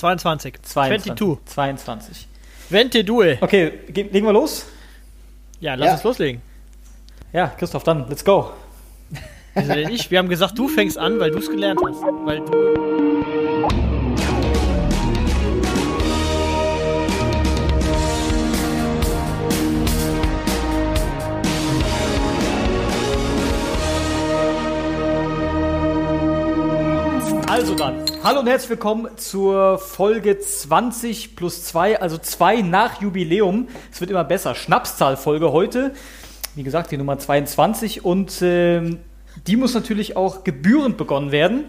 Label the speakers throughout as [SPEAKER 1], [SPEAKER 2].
[SPEAKER 1] 22.
[SPEAKER 2] 22. 22.
[SPEAKER 1] 22.
[SPEAKER 2] Okay, ge- legen wir los?
[SPEAKER 1] Ja, lass
[SPEAKER 3] Ja.
[SPEAKER 1] uns loslegen.
[SPEAKER 2] Ja, Christoph, dann, let's go.
[SPEAKER 1] Wieso denn ich? Wir haben gesagt, du fängst an, weil du es gelernt hast. Weil du.
[SPEAKER 2] Also dann, hallo und herzlich willkommen zur Folge 20 plus 2, also 2 nach Jubiläum. Es wird immer besser. Schnapszahlfolge heute. Wie gesagt, die Nummer 22 und ähm, die muss natürlich auch gebührend begonnen werden.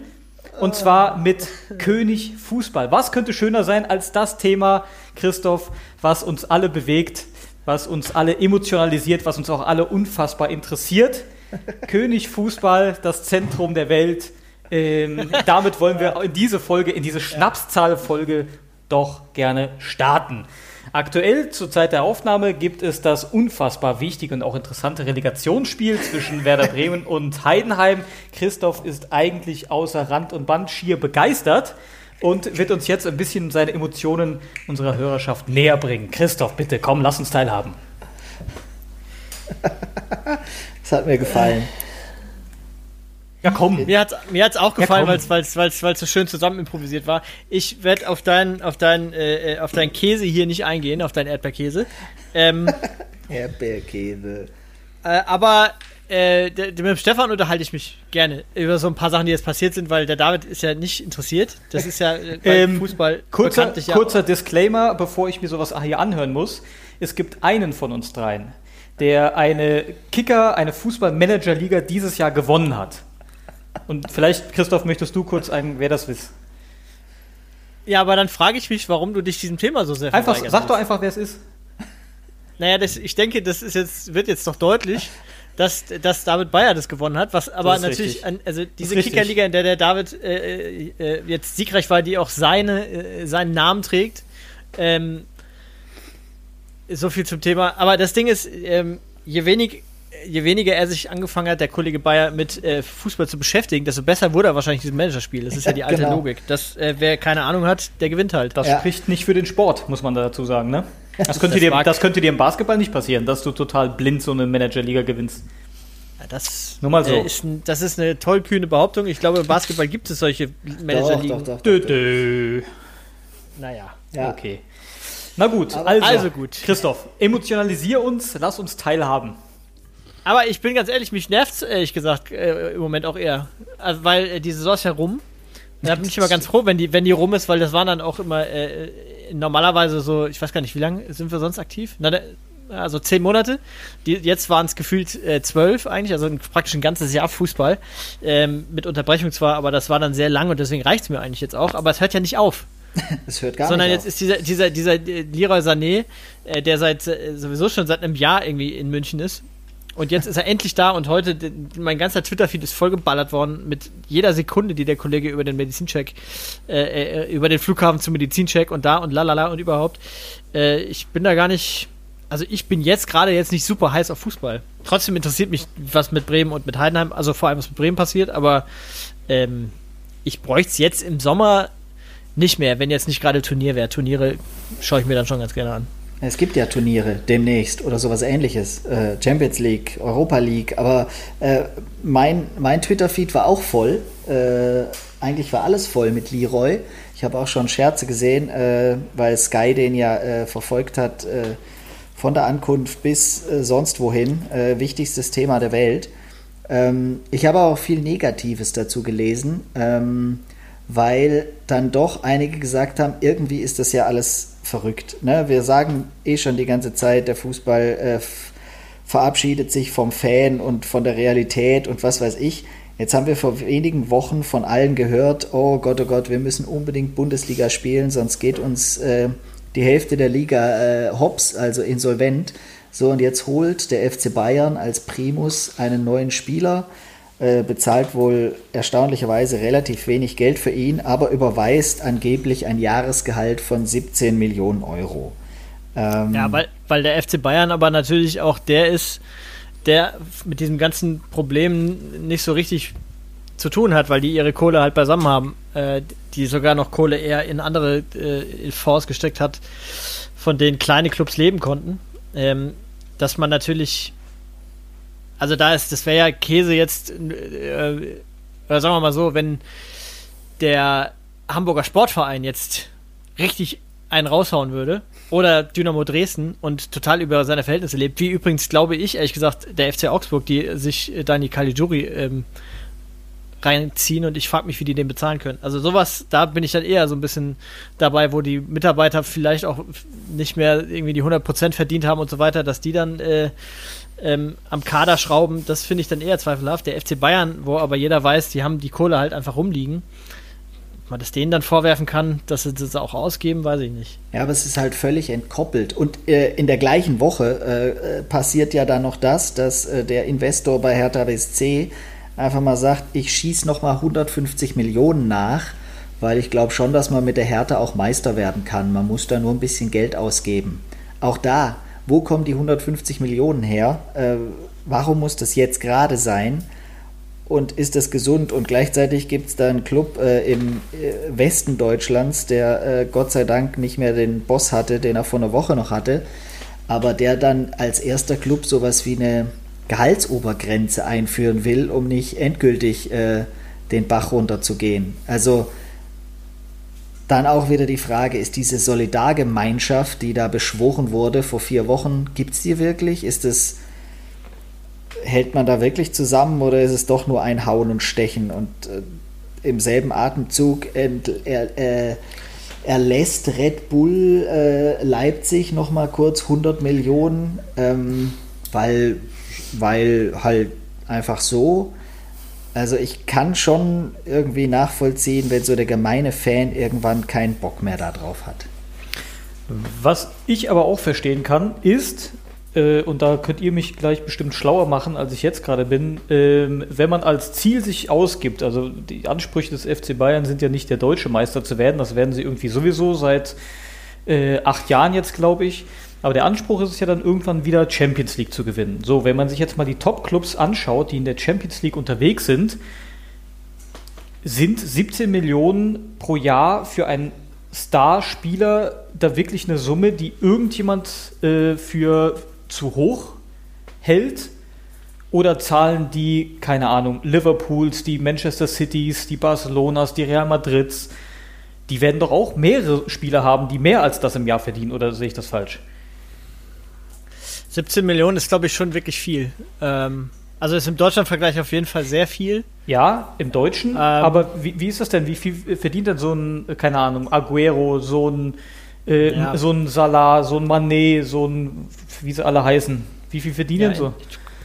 [SPEAKER 2] Und zwar mit König Fußball. Was könnte schöner sein als das Thema, Christoph, was uns alle bewegt, was uns alle emotionalisiert, was uns auch alle unfassbar interessiert? König Fußball, das Zentrum der Welt. Ähm, damit wollen wir in diese Folge, in diese Schnapszahlfolge doch gerne starten. Aktuell zur Zeit der Aufnahme gibt es das unfassbar wichtige und auch interessante Relegationsspiel zwischen Werder Bremen und Heidenheim. Christoph ist eigentlich außer Rand und Band schier begeistert und wird uns jetzt ein bisschen seine Emotionen unserer Hörerschaft näher bringen. Christoph, bitte, komm, lass uns teilhaben.
[SPEAKER 3] Das hat mir gefallen.
[SPEAKER 2] Ja, komm.
[SPEAKER 1] Mir hat's, mir hat's auch gefallen,
[SPEAKER 2] komm.
[SPEAKER 1] weil's weil's weil's weil's so schön zusammen improvisiert war. Ich werde auf deinen auf deinen äh, äh, auf deinen Käse hier nicht eingehen, auf deinen Erdbeerkäse. Ähm,
[SPEAKER 3] Erdbeerkäse.
[SPEAKER 1] äh, aber äh, mit dem Stefan unterhalte ich mich gerne über so ein paar Sachen, die jetzt passiert sind, weil der David ist ja nicht interessiert. Das ist ja äh, bei
[SPEAKER 2] Ähm,
[SPEAKER 1] Fußball
[SPEAKER 2] Kurzer,
[SPEAKER 1] ja
[SPEAKER 2] kurzer Disclaimer, bevor ich mir sowas hier anhören muss. Es gibt einen von uns dreien, der eine Kicker, eine Fußball-Manager-Liga dieses Jahr gewonnen hat. Und vielleicht, Christoph, möchtest du kurz ein, wer das wisst?
[SPEAKER 1] Ja, aber dann frage ich mich, warum du dich diesem Thema so sehr
[SPEAKER 2] Einfach, sag doch einfach, wer es ist.
[SPEAKER 1] Naja, das, ich denke, das ist jetzt, wird jetzt doch deutlich, dass, dass David Bayer das gewonnen hat. Was aber
[SPEAKER 2] ist
[SPEAKER 1] natürlich, an, also diese. Kickerliga, in der der David äh, äh, jetzt siegreich war, die auch seine, äh, seinen Namen trägt. Ähm, so viel zum Thema. Aber das Ding ist, ähm, je wenig. Je weniger er sich angefangen hat, der Kollege Bayer, mit äh, Fußball zu beschäftigen, desto besser wurde er wahrscheinlich dieses Managerspiel. Das ist ja die alte
[SPEAKER 3] Genau.
[SPEAKER 1] Logik. Das, äh, wer keine Ahnung hat, der gewinnt halt.
[SPEAKER 2] Das
[SPEAKER 3] Ja.
[SPEAKER 2] spricht nicht für den Sport, muss man dazu sagen, ne? Das könnte,
[SPEAKER 1] Das
[SPEAKER 2] dir, das könnte dir im Basketball nicht passieren, dass du total blind so eine Manager-Liga gewinnst.
[SPEAKER 1] Ja, das,
[SPEAKER 2] Nur mal so.
[SPEAKER 1] äh, ist, das ist eine tollkühne Behauptung. Ich glaube, im Basketball gibt es solche
[SPEAKER 3] Doch,
[SPEAKER 1] Managerligen.
[SPEAKER 3] doch, doch.
[SPEAKER 2] Dö, dö.
[SPEAKER 1] Naja.
[SPEAKER 3] Ja.
[SPEAKER 2] Okay. Na gut, also,
[SPEAKER 1] Also gut.
[SPEAKER 2] Christoph, emotionalisier uns, lass uns teilhaben.
[SPEAKER 1] Aber ich bin ganz ehrlich, mich nervt ehrlich gesagt äh, im Moment auch eher. Also, weil äh, die Saison ist ja rum. Da bin ich immer ganz froh, wenn die, wenn die rum ist, weil das waren dann auch immer äh, normalerweise so, ich weiß gar nicht, wie lange sind wir sonst aktiv? Na, also zehn Monate. Die, jetzt waren es gefühlt äh, zwölf eigentlich, also praktisch ein ganzes Jahr Fußball. Ähm, mit Unterbrechung zwar, aber das war dann sehr lang und deswegen reicht es mir eigentlich jetzt auch. Aber es hört ja nicht auf.
[SPEAKER 3] Es hört gar
[SPEAKER 1] Sondern
[SPEAKER 3] nicht
[SPEAKER 1] jetzt ist dieser, dieser, dieser äh, Leroy Sané, äh, der seit äh, sowieso schon seit einem Jahr irgendwie in München ist. Und jetzt ist er endlich da und heute, mein ganzer Twitter-Feed ist vollgeballert worden mit jeder Sekunde, die der Kollege über den Medizincheck, äh, äh, über den Flughafen zum Medizincheck und da und lalala und überhaupt. Äh, ich bin da gar nicht, also ich bin jetzt gerade jetzt nicht super heiß auf Fußball. Trotzdem interessiert mich, was mit Bremen und mit Heidenheim, also vor allem was mit Bremen passiert, aber ähm, ich bräuchte es jetzt im Sommer nicht mehr, wenn jetzt nicht gerade Turnier wäre. Turniere schaue ich mir dann schon ganz gerne an.
[SPEAKER 3] Es gibt ja Turniere demnächst oder sowas ähnliches. Äh, Champions League, Europa League. Aber äh, mein, mein Twitter-Feed war auch voll. Äh, eigentlich war alles voll mit Leroy. Ich habe auch schon Scherze gesehen, äh, weil Sky den ja äh, verfolgt hat äh, von der Ankunft bis sonst wohin. Wichtigstes Thema der Welt. Ähm, ich habe auch viel Negatives dazu gelesen. Ähm, weil dann doch einige gesagt haben, irgendwie ist das ja alles verrückt. Ne? Wir sagen eh schon die ganze Zeit, der Fußball äh, verabschiedet sich vom Fan und von der Realität und was weiß ich. Jetzt haben wir vor wenigen Wochen von allen gehört, oh Gott, oh Gott, wir müssen unbedingt Bundesliga spielen, sonst geht uns äh, die Hälfte der Liga äh, hops, also insolvent. So, und jetzt holt der FC Bayern als Primus einen neuen Spieler, äh, bezahlt wohl erstaunlicherweise relativ wenig Geld für ihn, aber überweist angeblich ein Jahresgehalt von 17 Millionen Euro. Ähm,
[SPEAKER 1] Ja, weil, weil der FC Bayern aber natürlich auch der ist, der mit diesem ganzen Problem nicht so richtig zu tun hat, weil die ihre Kohle halt beisammen haben. äh, die sogar noch Kohle eher in andere äh, Fonds gesteckt hat, von denen kleine Clubs leben konnten, ähm, dass man natürlich, also da ist, das wäre ja Käse jetzt, äh, oder sagen wir mal so, wenn der Hamburger Sportverein jetzt richtig einen raushauen würde oder Dynamo Dresden und total über seine Verhältnisse lebt, wie übrigens glaube ich, ehrlich gesagt, der FC Augsburg, die sich Dani Caligiuri ähm, reinziehen und ich frage mich, wie die den bezahlen können. Also sowas, da bin ich dann eher so ein bisschen dabei, wo die Mitarbeiter vielleicht auch nicht mehr irgendwie die 100% verdient haben und so weiter, dass die dann äh, ähm, am Kader schrauben, das finde ich dann eher zweifelhaft. Der FC Bayern, wo aber jeder weiß, die haben die Kohle halt einfach rumliegen. Ob man das denen dann vorwerfen kann, dass sie das auch ausgeben, weiß ich nicht.
[SPEAKER 3] Ja, aber es ist halt völlig entkoppelt. Und äh, in der gleichen Woche äh, passiert ja dann noch das, dass äh, der Investor bei Hertha BSC einfach mal sagt, ich schieße nochmal 150 Millionen nach, weil ich glaube schon, dass man mit der Härte auch Meister werden kann. Man muss da nur ein bisschen Geld ausgeben. Auch da, wo kommen die 150 Millionen her? Äh, warum muss das jetzt gerade sein? Und ist das gesund? Und gleichzeitig gibt es da einen Club äh, im äh, Westen Deutschlands, der äh, Gott sei Dank nicht mehr den Boss hatte, den er vor einer Woche noch hatte, aber der dann als erster Club sowas wie eine Gehaltsobergrenze einführen will, um nicht endgültig äh, den Bach runterzugehen. Also dann auch wieder die Frage, ist diese Solidargemeinschaft, die da beschworen wurde vor vier Wochen, gibt es die wirklich? Ist es, hält man da wirklich zusammen oder ist es doch nur ein Hauen und Stechen und äh, im selben Atemzug ent, er, äh, erlässt Red Bull äh, Leipzig nochmal kurz 100 Millionen, ähm, weil weil halt einfach so. Also ich kann schon irgendwie nachvollziehen, wenn so der gemeine Fan irgendwann keinen Bock mehr darauf hat.
[SPEAKER 2] Was ich aber auch verstehen kann, ist, äh, und da könnt ihr mich gleich bestimmt schlauer machen, als ich jetzt gerade bin, äh, wenn man als Ziel sich ausgibt, also die Ansprüche des FC Bayern sind ja nicht der deutsche Meister zu werden, das werden sie irgendwie sowieso seit äh, acht Jahren jetzt, glaube ich. Aber der Anspruch ist es ja dann irgendwann wieder Champions League zu gewinnen. So, wenn man sich jetzt mal die Top-Clubs anschaut, die in der Champions League unterwegs sind, sind 17 Millionen pro Jahr für einen Starspieler da wirklich eine Summe, die irgendjemand äh, für zu hoch hält? Oder zahlen die, keine Ahnung, Liverpools, die Manchester Cities, die Barcelonas, die Real Madrids, die werden doch auch mehrere Spieler haben, die mehr als das im Jahr verdienen, oder sehe ich das falsch?
[SPEAKER 1] 17 Millionen ist, glaube ich, schon wirklich viel. Ähm, also ist im Deutschland-Vergleich auf jeden Fall sehr viel.
[SPEAKER 2] Ja, im Deutschen. Ähm, aber wie, wie, ist das denn? Wie viel verdient denn so ein, keine Ahnung, Aguero, so ein, äh, ja. so ein Salah, so ein Manet, so ein, wie sie alle heißen? Wie viel verdienen ja, so?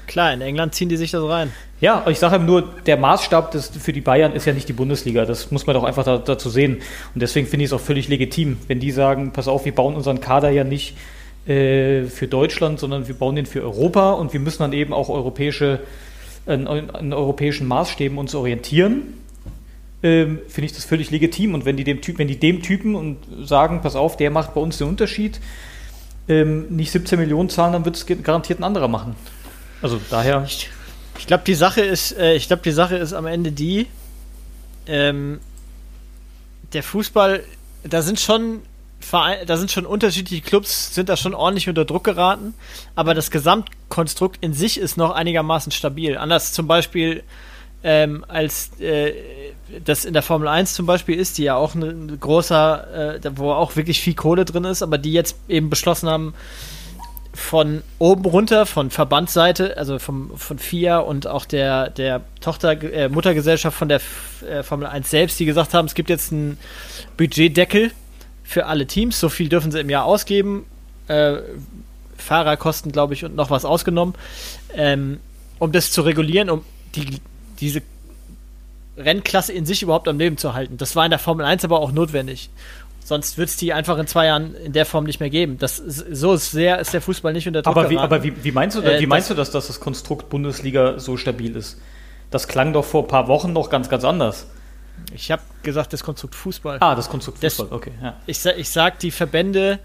[SPEAKER 1] Klar, in England ziehen die sich das rein.
[SPEAKER 2] Ja, ich sage nur, der Maßstab des, für die Bayern ist ja nicht die Bundesliga. Das muss man doch einfach da, dazu sehen. Und deswegen finde ich es auch völlig legitim, wenn die sagen, pass auf, wir bauen unseren Kader ja nicht äh, für Deutschland, sondern wir bauen den für Europa und wir müssen dann eben auch europäische, an, an europäischen Maßstäben uns orientieren. Ähm, Finde ich das völlig legitim. Und wenn die dem Typ, wenn die dem Typen und sagen, pass auf, der macht bei uns den Unterschied, ähm, nicht 17 Millionen zahlen, dann wird es garantiert ein anderer machen. Also daher.
[SPEAKER 1] Ich, ich glaube, die Sache ist, äh, ich glaube, die Sache ist am Ende die, ähm, der Fußball, da sind schon Verein, da sind schon unterschiedliche Clubs, sind da schon ordentlich unter Druck geraten, aber das Gesamtkonstrukt in sich ist noch einigermaßen stabil. Anders zum Beispiel ähm, als äh, das in der Formel 1 zum Beispiel ist, die ja auch ein großer, äh, wo auch wirklich viel Kohle drin ist, aber die jetzt eben beschlossen haben, von oben runter, von Verbandsseite, also vom, von FIA und auch der, der Tochter, äh, Muttergesellschaft von der äh, Formel 1 selbst, die gesagt haben, es gibt jetzt einen Budgetdeckel für alle Teams. So viel dürfen sie im Jahr ausgeben. Äh, Fahrerkosten, glaube ich, und noch was ausgenommen. Ähm, um das zu regulieren, um die, diese Rennklasse in sich überhaupt am Leben zu halten. Das war in der Formel 1 aber auch notwendig. Sonst wird es die einfach in zwei Jahren in der Form nicht mehr geben. Das so ist sehr ist der Fußball nicht unter
[SPEAKER 2] Druck. Aber wie, aber wie, wie meinst du, äh, wie meinst das, du, dass, dass das Konstrukt Bundesliga so stabil ist? Das klang doch vor ein paar Wochen noch ganz, ganz anders.
[SPEAKER 1] Ich habe gesagt, das Konstrukt Fußball.
[SPEAKER 2] Ah, das Konstrukt Fußball, das, okay.
[SPEAKER 1] Ja. Ich, ich sag, die Verbände,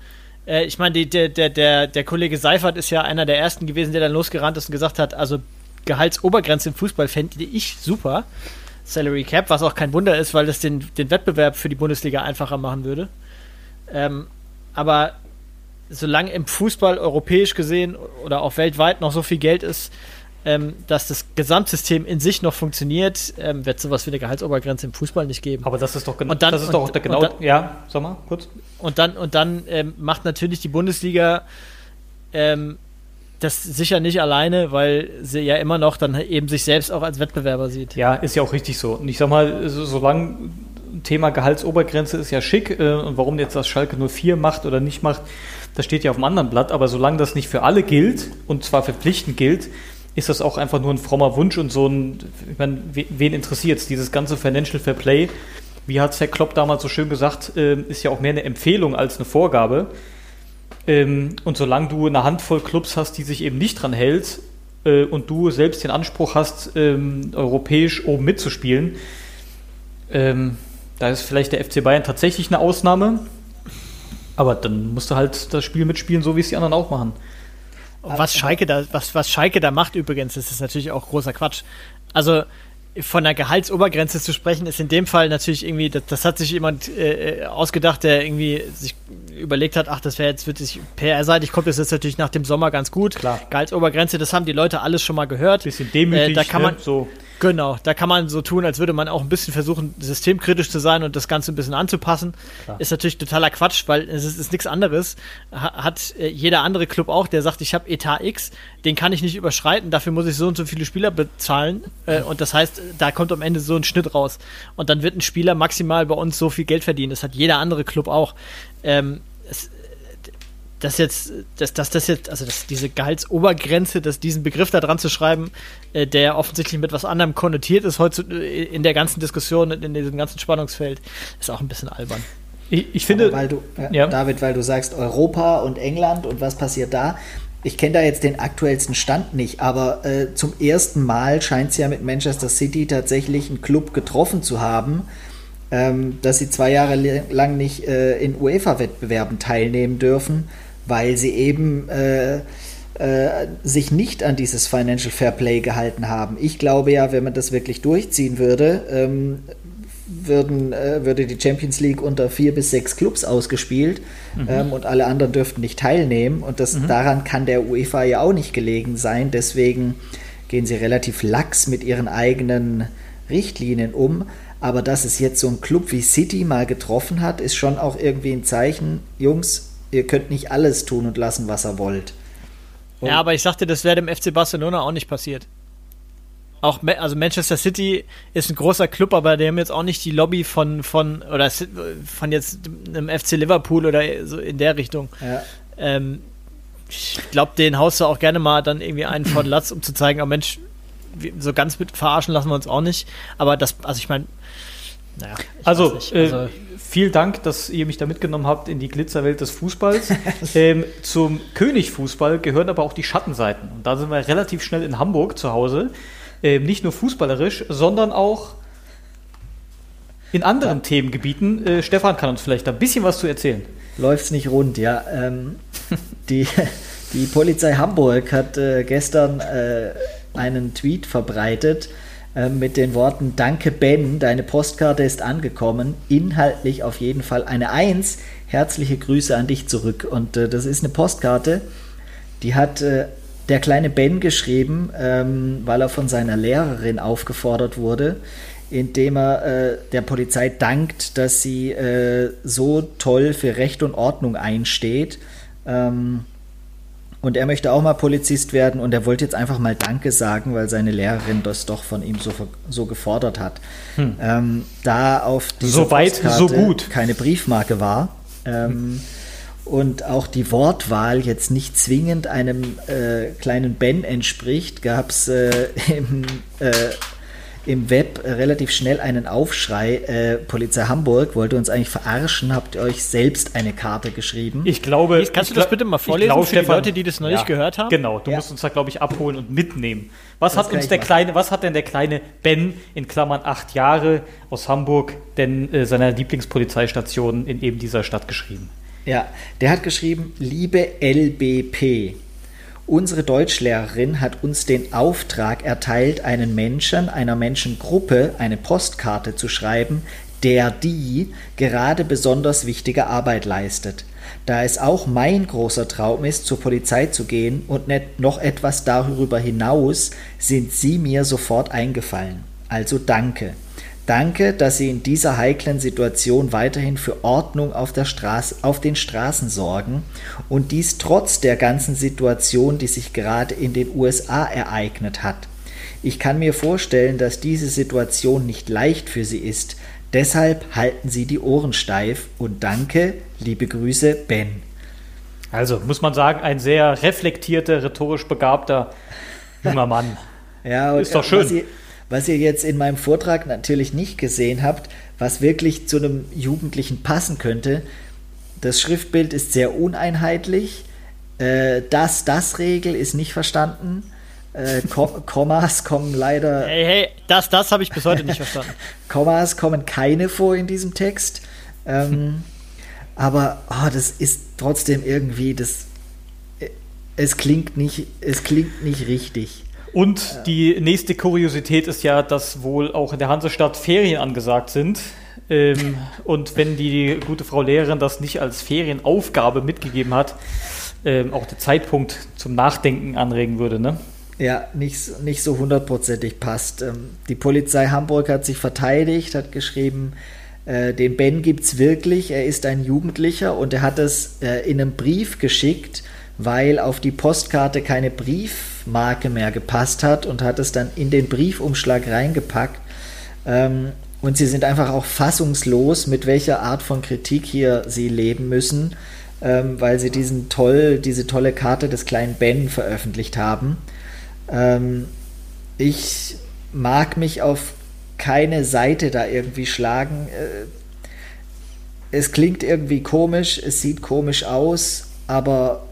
[SPEAKER 1] äh, ich meine, der, der, der, der Kollege Seifert ist ja einer der ersten gewesen, der dann losgerannt ist und gesagt hat, also Gehaltsobergrenze im Fußball fände ich super. Salary Cap, was auch kein Wunder ist, weil das den, den Wettbewerb für die Bundesliga einfacher machen würde. Ähm, aber solange im Fußball europäisch gesehen oder auch weltweit noch so viel Geld ist, ähm, dass das Gesamtsystem in sich noch funktioniert, ähm, wird sowas wie eine Gehaltsobergrenze im Fußball nicht geben.
[SPEAKER 2] Aber das ist doch genau,
[SPEAKER 1] Und
[SPEAKER 2] das ist doch
[SPEAKER 1] und-
[SPEAKER 2] genau,
[SPEAKER 1] und dann-
[SPEAKER 2] ja, sag mal, kurz.
[SPEAKER 1] Und dann, und dann ähm, macht natürlich die Bundesliga ähm, das sicher nicht alleine, weil sie ja immer noch dann eben sich selbst auch als Wettbewerber sieht.
[SPEAKER 2] Ja, ist ja auch richtig so. Und ich sag mal, so, solange Thema Gehaltsobergrenze ist ja schick äh, und warum jetzt das Schalke 04 macht oder nicht macht, das steht ja auf dem anderen Blatt, aber solange das nicht für alle gilt und zwar verpflichtend gilt, ist das auch einfach nur ein frommer Wunsch und so ein, ich meine, we- wen interessiert es, dieses ganze Financial Fair Play, wie hat Herr Klopp damals so schön gesagt, äh, ist ja auch mehr eine Empfehlung als eine Vorgabe. Ähm, und solange du eine Handvoll Clubs hast, die sich eben nicht dran hält äh, und du selbst den Anspruch hast, ähm, europäisch oben mitzuspielen, ähm, da ist vielleicht der FC Bayern tatsächlich eine Ausnahme. Aber dann musst du halt das Spiel mitspielen, so wie es die anderen auch machen.
[SPEAKER 1] Was Schalke da, was, was Schalke da macht übrigens, das ist natürlich auch großer Quatsch. Also von der Gehaltsobergrenze zu sprechen, ist in dem Fall natürlich irgendwie, das, das hat sich jemand äh, ausgedacht, der irgendwie sich überlegt hat, ach, das wäre jetzt wirklich PR-seitig, kommt das jetzt natürlich nach dem Sommer ganz gut.
[SPEAKER 2] Klar.
[SPEAKER 1] Gehaltsobergrenze, das haben die Leute alles schon mal gehört.
[SPEAKER 2] Bisschen demütig,
[SPEAKER 1] Äh, da kann
[SPEAKER 2] ne?
[SPEAKER 1] man,
[SPEAKER 2] so.
[SPEAKER 1] Genau, da kann man so tun, als würde man auch ein bisschen versuchen, systemkritisch zu sein und das Ganze ein bisschen anzupassen.
[SPEAKER 2] Klar.
[SPEAKER 1] Ist natürlich totaler Quatsch, weil es ist, ist nichts anderes. Ha, hat äh, jeder andere Club auch, der sagt, ich habe Etat X, den kann ich nicht überschreiten, dafür muss ich so und so viele Spieler bezahlen. Äh, und das heißt, da kommt am Ende so ein Schnitt raus. Und dann wird ein Spieler maximal bei uns so viel Geld verdienen. Das hat jeder andere Club auch. Ähm, es, das jetzt, dass, dass das jetzt, also dass diese Gehaltsobergrenze, dass diesen Begriff da dran zu schreiben, äh, der offensichtlich mit was anderem konnotiert ist heute äh, in der ganzen Diskussion, in diesem ganzen Spannungsfeld, ist auch ein bisschen albern.
[SPEAKER 2] Ich, ich finde,
[SPEAKER 3] Aber weil du, äh,
[SPEAKER 2] Ja.
[SPEAKER 3] David, weil du sagst Europa und England und was passiert da. Ich kenne da jetzt den aktuellsten Stand nicht, aber äh, zum ersten Mal scheint es ja mit Manchester City tatsächlich einen Club getroffen zu haben, ähm, dass sie zwei Jahre lang nicht äh, in UEFA-Wettbewerben teilnehmen dürfen, weil sie eben äh, äh, sich nicht an dieses Financial Fair Play gehalten haben. Ich glaube ja, wenn man das wirklich durchziehen würde, ähm, würden, äh, würde die Champions League unter vier bis sechs Clubs ausgespielt ähm, und alle anderen dürften nicht teilnehmen. Und das, daran kann der UEFA ja auch nicht gelegen sein. Deswegen gehen sie relativ lax mit ihren eigenen Richtlinien um. Aber dass es jetzt so ein Club wie City mal getroffen hat, ist schon auch irgendwie ein Zeichen, Jungs, ihr könnt nicht alles tun und lassen, was ihr wollt. Und-
[SPEAKER 1] ja, aber ich sagte, das wäre dem FC Barcelona auch nicht passiert. Auch also Manchester City ist ein großer Club, aber die haben jetzt auch nicht die Lobby von von oder von jetzt einem FC Liverpool oder so in der Richtung.
[SPEAKER 3] Ja.
[SPEAKER 1] Ähm, ich glaube, den haust du auch gerne mal dann irgendwie einen von Latz, um zu zeigen, oh Mensch, so ganz mit verarschen lassen wir uns auch nicht. Aber das, also ich meine, naja, ich
[SPEAKER 2] Also,
[SPEAKER 1] weiß nicht.
[SPEAKER 2] äh,
[SPEAKER 1] also
[SPEAKER 2] vielen Dank, dass ihr mich da mitgenommen habt in die Glitzerwelt des Fußballs. ähm, zum Königfußball gehören aber auch die Schattenseiten. Und da sind wir relativ schnell in Hamburg zu Hause. Ähm, nicht nur fußballerisch, sondern auch in anderen Themengebieten. Äh, Stefan kann uns vielleicht ein bisschen was zu erzählen.
[SPEAKER 3] läuft's nicht rund, ja. Ähm, die, die Polizei Hamburg hat äh, gestern äh, einen Tweet verbreitet äh, mit den Worten Danke Ben, deine Postkarte ist angekommen. Inhaltlich auf jeden Fall eine Eins. Herzliche Grüße an dich zurück. Und äh, das ist eine Postkarte, die hat äh, der kleine Ben geschrieben, ähm, weil er von seiner Lehrerin aufgefordert wurde, indem er äh, der Polizei dankt, dass sie äh, so toll für Recht und Ordnung einsteht. Ähm, und er möchte auch mal Polizist werden und er wollte jetzt einfach mal Danke sagen, weil seine Lehrerin das doch von ihm so, so gefordert hat. Ähm, da auf dieser
[SPEAKER 2] So weit, so gut.
[SPEAKER 3] keine Briefmarke war ähm, und auch die Wortwahl jetzt nicht zwingend einem äh, kleinen Ben entspricht, gab es äh, im, äh, im Web relativ schnell einen Aufschrei. Äh, Polizei Hamburg wollte uns eigentlich verarschen, habt ihr euch selbst eine Karte geschrieben?
[SPEAKER 2] Ich glaube.
[SPEAKER 1] Kannst du
[SPEAKER 2] ich
[SPEAKER 1] das
[SPEAKER 2] glaub-
[SPEAKER 1] bitte mal
[SPEAKER 2] ich
[SPEAKER 1] vorlesen
[SPEAKER 2] glaub,
[SPEAKER 1] für die Leute, die das noch nicht gehört haben?
[SPEAKER 2] Genau, du
[SPEAKER 3] Ja.
[SPEAKER 2] musst uns da, glaube ich, abholen und mitnehmen. Was
[SPEAKER 3] Das
[SPEAKER 2] hat uns
[SPEAKER 3] ich
[SPEAKER 2] der
[SPEAKER 3] machen.
[SPEAKER 2] kleine, was hat denn der kleine Ben in Klammern acht Jahre aus Hamburg denn äh, seiner Lieblingspolizeistation in eben dieser Stadt geschrieben?
[SPEAKER 3] Ja, der hat geschrieben, liebe LBP, Unsere Deutschlehrerin hat uns den Auftrag erteilt, einen Menschen, einer Menschengruppe eine Postkarte zu schreiben, der die gerade besonders wichtige Arbeit leistet. Da es auch mein großer Traum ist, zur Polizei zu gehen und noch etwas darüber hinaus, sind Sie mir sofort eingefallen. Also danke. Danke, dass Sie in dieser heiklen Situation weiterhin für Ordnung auf, der Straße, auf den Straßen sorgen und dies trotz der ganzen Situation, die sich gerade in den USA ereignet hat. Ich kann mir vorstellen, dass diese Situation nicht leicht für Sie ist, Deshalb halten Sie die Ohren steif und danke, liebe Grüße, Ben.
[SPEAKER 2] Also muss man sagen, ein sehr reflektierter, rhetorisch begabter junger Mann.
[SPEAKER 3] ja, ist doch schön. Was ihr, jetzt in meinem Vortrag natürlich nicht gesehen habt, was wirklich zu einem Jugendlichen passen könnte, das Schriftbild ist sehr uneinheitlich. Äh, das, das Regel ist nicht verstanden. Äh, Kommas kommen leider.
[SPEAKER 1] Hey, hey, das, das habe ich bis heute nicht verstanden.
[SPEAKER 3] Kommas kommen keine vor in diesem Text. Ähm, aber oh, das ist trotzdem irgendwie, das, äh, es klingt nicht, es klingt nicht richtig.
[SPEAKER 2] Und die nächste Kuriosität ist ja, dass wohl auch in der Hansestadt Ferien angesagt sind. Ähm, und wenn die gute Frau Lehrerin das nicht als Ferienaufgabe mitgegeben hat, ähm, auch der Zeitpunkt zum Nachdenken anregen würde, ne?
[SPEAKER 3] ja, nicht, nicht so hundertprozentig passt. Ähm, die Polizei Hamburg hat sich verteidigt, hat geschrieben, äh, den Ben gibt es wirklich, er ist ein Jugendlicher und er hat es äh, in einem Brief geschickt, weil auf die Postkarte keine Briefmarke mehr gepasst hat und hat es dann in den Briefumschlag reingepackt. Ähm, und sie sind einfach auch fassungslos, mit welcher Art von Kritik hier sie leben müssen, ähm, weil sie diesen toll, diese tolle Karte des kleinen Ben veröffentlicht haben. Ähm, ich mag mich auf keine Seite da irgendwie schlagen. Äh, es klingt irgendwie komisch, es sieht komisch aus, aber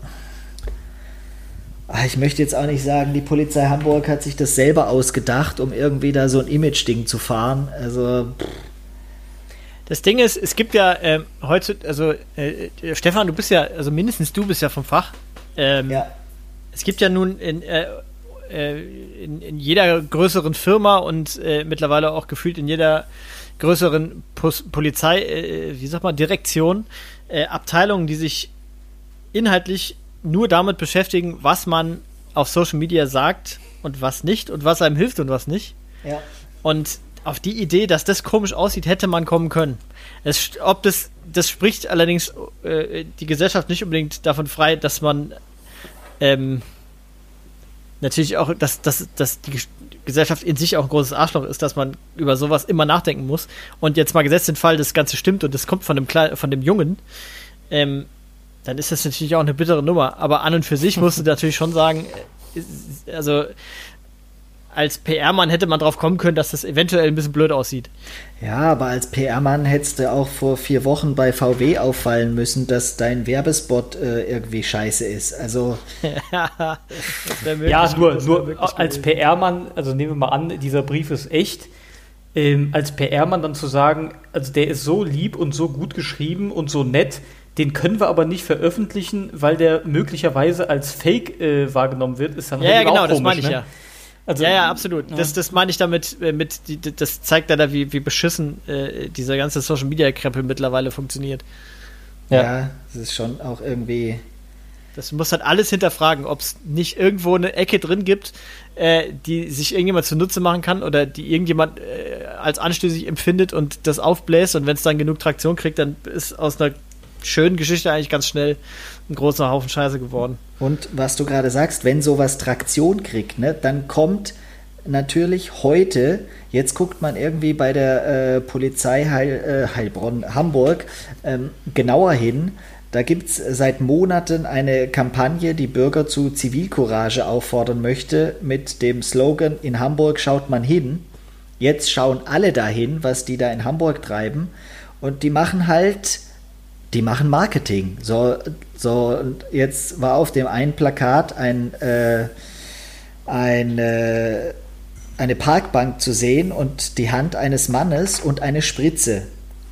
[SPEAKER 3] ich möchte jetzt auch nicht sagen, die Polizei Hamburg hat sich das selber ausgedacht, um irgendwie da so ein Image-Ding zu fahren. Also.
[SPEAKER 1] Das Ding ist, es gibt ja ähm, heute, also äh, Stefan, du bist ja, also mindestens du bist ja vom Fach. Ähm, ja. Es gibt ja nun in, äh, äh, in, in, jeder größeren Firma und äh, mittlerweile auch gefühlt in jeder größeren Pos Polizei, äh, wie sagt man, Direktion, äh, Abteilungen, die sich inhaltlich nur damit beschäftigen, was man auf Social Media sagt und was nicht und was einem hilft und was nicht. Ja. Und auf die Idee, dass das komisch aussieht, hätte man kommen können. Es, ob das, das spricht allerdings äh, die Gesellschaft nicht unbedingt davon frei, dass man ähm, natürlich auch, dass, dass, dass die Gesellschaft in sich auch ein großes Arschloch ist, dass man über sowas immer nachdenken muss. Und jetzt mal gesetzt den Fall, das Ganze stimmt und das kommt von dem, Kle von dem Jungen, ähm, dann ist das natürlich auch eine bittere Nummer. Aber an und für sich musst du natürlich schon sagen, also als PR-Mann hätte man drauf kommen können, dass das eventuell ein bisschen blöd aussieht.
[SPEAKER 3] Ja, aber als PR-Mann hättest du auch vor vier Wochen bei VW auffallen müssen, dass dein Werbespot äh, irgendwie scheiße ist. Also.
[SPEAKER 2] ja, nur, nur als PR-Mann, also nehmen wir mal an, dieser Brief ist echt. Ähm, als PR-Mann dann zu sagen, also der ist so lieb und so gut geschrieben und so nett, den können wir aber nicht veröffentlichen, weil der möglicherweise als Fake äh, wahrgenommen wird, ist dann
[SPEAKER 1] ja, ja, genau, komisch, das meine ich ne? ja. Also, ja, ja, absolut. Ja. Das, das meine ich damit, äh, mit, das zeigt da, wie, wie beschissen äh, dieser ganze Social Media Krempel mittlerweile funktioniert.
[SPEAKER 3] Ja. ja, das ist schon auch irgendwie.
[SPEAKER 1] Das muss halt alles hinterfragen, ob es nicht irgendwo eine Ecke drin gibt, äh, die sich irgendjemand zunutze machen kann oder die irgendjemand äh, als anstößig empfindet und das aufbläst und wenn es dann genug Traktion kriegt, dann ist aus einer schönen Geschichte eigentlich ganz schnell ein großer Haufen Scheiße geworden.
[SPEAKER 3] Und was du gerade sagst, wenn sowas Traktion kriegt, ne, dann kommt natürlich heute, jetzt guckt man irgendwie bei der äh, Polizei Heil, äh, Heilbronn, Hamburg ähm, genauer hin. Da gibt es seit Monaten eine Kampagne, die Bürger zu Zivilcourage auffordern möchte, mit dem Slogan: In Hamburg schaut man hin. Jetzt schauen alle dahin, was die da in Hamburg treiben. Und die machen halt die machen Marketing. So, so und jetzt war auf dem einen Plakat ein, äh, ein, äh, eine Parkbank zu sehen und die Hand eines Mannes und eine Spritze.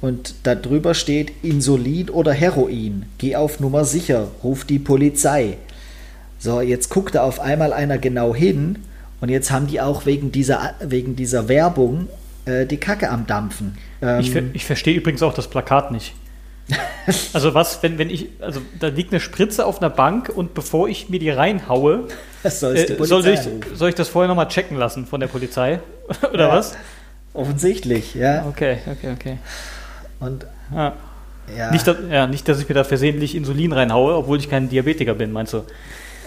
[SPEAKER 3] Und darüber steht Insulin oder Heroin. Geh auf Nummer sicher, ruf die Polizei. So, jetzt guckt da auf einmal einer genau hin und jetzt haben die auch wegen dieser, wegen dieser Werbung äh, die Kacke am Dampfen.
[SPEAKER 2] Ähm, ich, ich verstehe übrigens auch das Plakat nicht. also was, wenn, wenn ich, also da liegt eine Spritze auf einer Bank und bevor ich mir die reinhaue, äh, soll, ich, soll ich das vorher nochmal checken lassen von der Polizei? Oder ja, was?
[SPEAKER 3] Offensichtlich, ja.
[SPEAKER 2] Okay, okay, okay.
[SPEAKER 3] Und
[SPEAKER 2] ja. Ja. Nicht, dass, ja, nicht, dass ich mir da versehentlich Insulin reinhaue, obwohl ich kein Diabetiker bin, meinst du?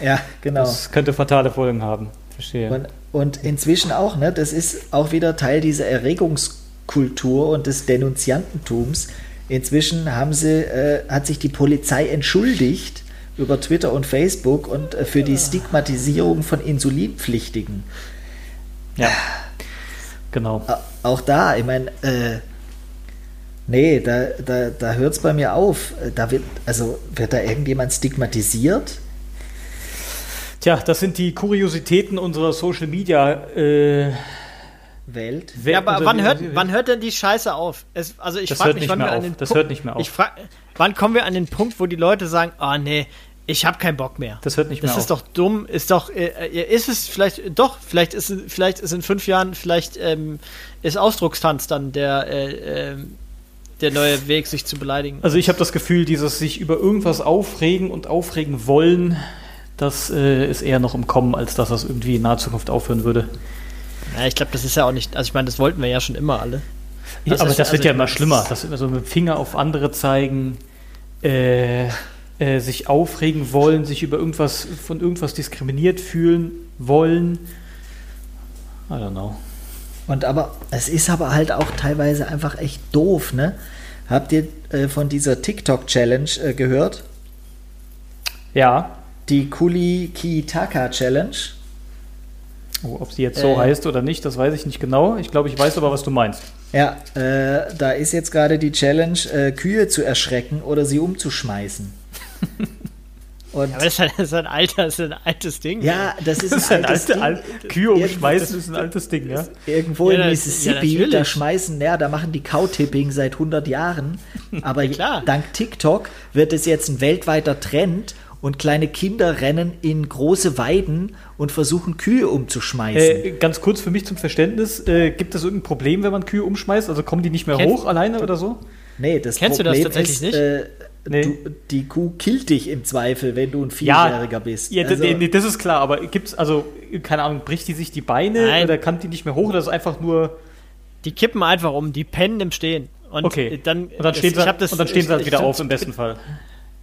[SPEAKER 3] Ja, genau.
[SPEAKER 2] Das könnte fatale Folgen haben.
[SPEAKER 3] Verstehe. Und, und inzwischen auch, ne? Das ist auch wieder Teil dieser Erregungskultur und des Denunziantentums. Inzwischen haben sie, äh, hat sich die Polizei entschuldigt über Twitter und Facebook und äh, für die Stigmatisierung von Insulinpflichtigen.
[SPEAKER 2] Ja. Genau.
[SPEAKER 3] Auch da, ich meine, äh, nee, da, da, da hört es bei mir auf. Da wird, also wird da irgendjemand stigmatisiert?
[SPEAKER 2] Tja, das sind die Kuriositäten unserer Social Media äh,
[SPEAKER 3] Welt.
[SPEAKER 1] Ja, aber wann hört, wann hört denn die Scheiße auf? Es, also ich frage mich, wann wir an den
[SPEAKER 2] Das hört nicht mehr auf.
[SPEAKER 1] Ich frag, wann kommen wir an den Punkt, wo die Leute sagen, oh nee, ich habe keinen Bock mehr.
[SPEAKER 2] Das hört nicht mehr
[SPEAKER 1] auf. Das ist doch dumm, ist doch, äh, äh, ist es vielleicht, doch, vielleicht ist, vielleicht ist in fünf Jahren, vielleicht ähm, ist Ausdruckstanz dann der, äh, äh, der neue Weg, sich zu beleidigen.
[SPEAKER 2] Also ich habe das Gefühl, dieses sich über irgendwas aufregen und aufregen wollen, das äh, ist eher noch im Kommen, als dass das irgendwie in naher Zukunft aufhören würde.
[SPEAKER 1] Ja, ich glaube, das ist ja auch nicht, also ich meine, das wollten wir ja schon immer alle.
[SPEAKER 2] Ja, aber das also wird ja immer schlimmer, dass wir so mit dem Finger auf andere zeigen, äh, äh, sich aufregen wollen, sich über irgendwas, von irgendwas diskriminiert fühlen wollen. I don't know.
[SPEAKER 3] Und aber, es ist aber halt auch teilweise einfach echt doof, ne? Habt ihr äh, von dieser TikTok-Challenge äh, gehört?
[SPEAKER 2] Ja
[SPEAKER 3] die Kuli Kitaka Challenge.
[SPEAKER 2] Oh, ob sie jetzt so äh, heißt oder nicht, das weiß ich nicht genau. Ich glaube, ich weiß aber, was du meinst.
[SPEAKER 3] Ja, äh, da ist jetzt gerade die Challenge, äh, Kühe zu erschrecken oder sie umzuschmeißen.
[SPEAKER 1] Und ja, aber das ist, ein, das ist, ein, alter, das ist ein altes Ding.
[SPEAKER 3] Ja, das ist, das ist ein, altes
[SPEAKER 2] alte, Ding. Kühe umschmeißen ist ein altes Ding, ja.
[SPEAKER 3] Irgendwo ja, in Mississippi, ja, da schmeißen, ja, da machen die Cow-Tipping seit 100 Jahren. Aber dank TikTok wird es jetzt ein weltweiter Trend und kleine Kinder rennen in große Weiden und versuchen Kühe umzuschmeißen.
[SPEAKER 2] Äh, ganz kurz für mich zum Verständnis, äh, gibt es irgendein Problem, wenn man Kühe umschmeißt? Also kommen die nicht mehr Kennst hoch alleine oder so?
[SPEAKER 3] Nee, das
[SPEAKER 1] Kennst
[SPEAKER 3] Problem
[SPEAKER 1] du das tatsächlich ist, nicht? Äh,
[SPEAKER 3] nee. du, die Kuh killt dich im Zweifel, wenn du ein Vierjähriger
[SPEAKER 2] ja,
[SPEAKER 3] bist.
[SPEAKER 2] Ja, also, nee, das ist klar, aber gibt es, also, keine Ahnung, bricht die sich die Beine Nein. oder kann die nicht mehr hoch oder ist einfach nur.
[SPEAKER 1] Die kippen einfach um, die pennen im Stehen.
[SPEAKER 2] Und okay. dann, und dann stehen, sie, das, und dann stehen sie halt wieder auf, im besten Fall.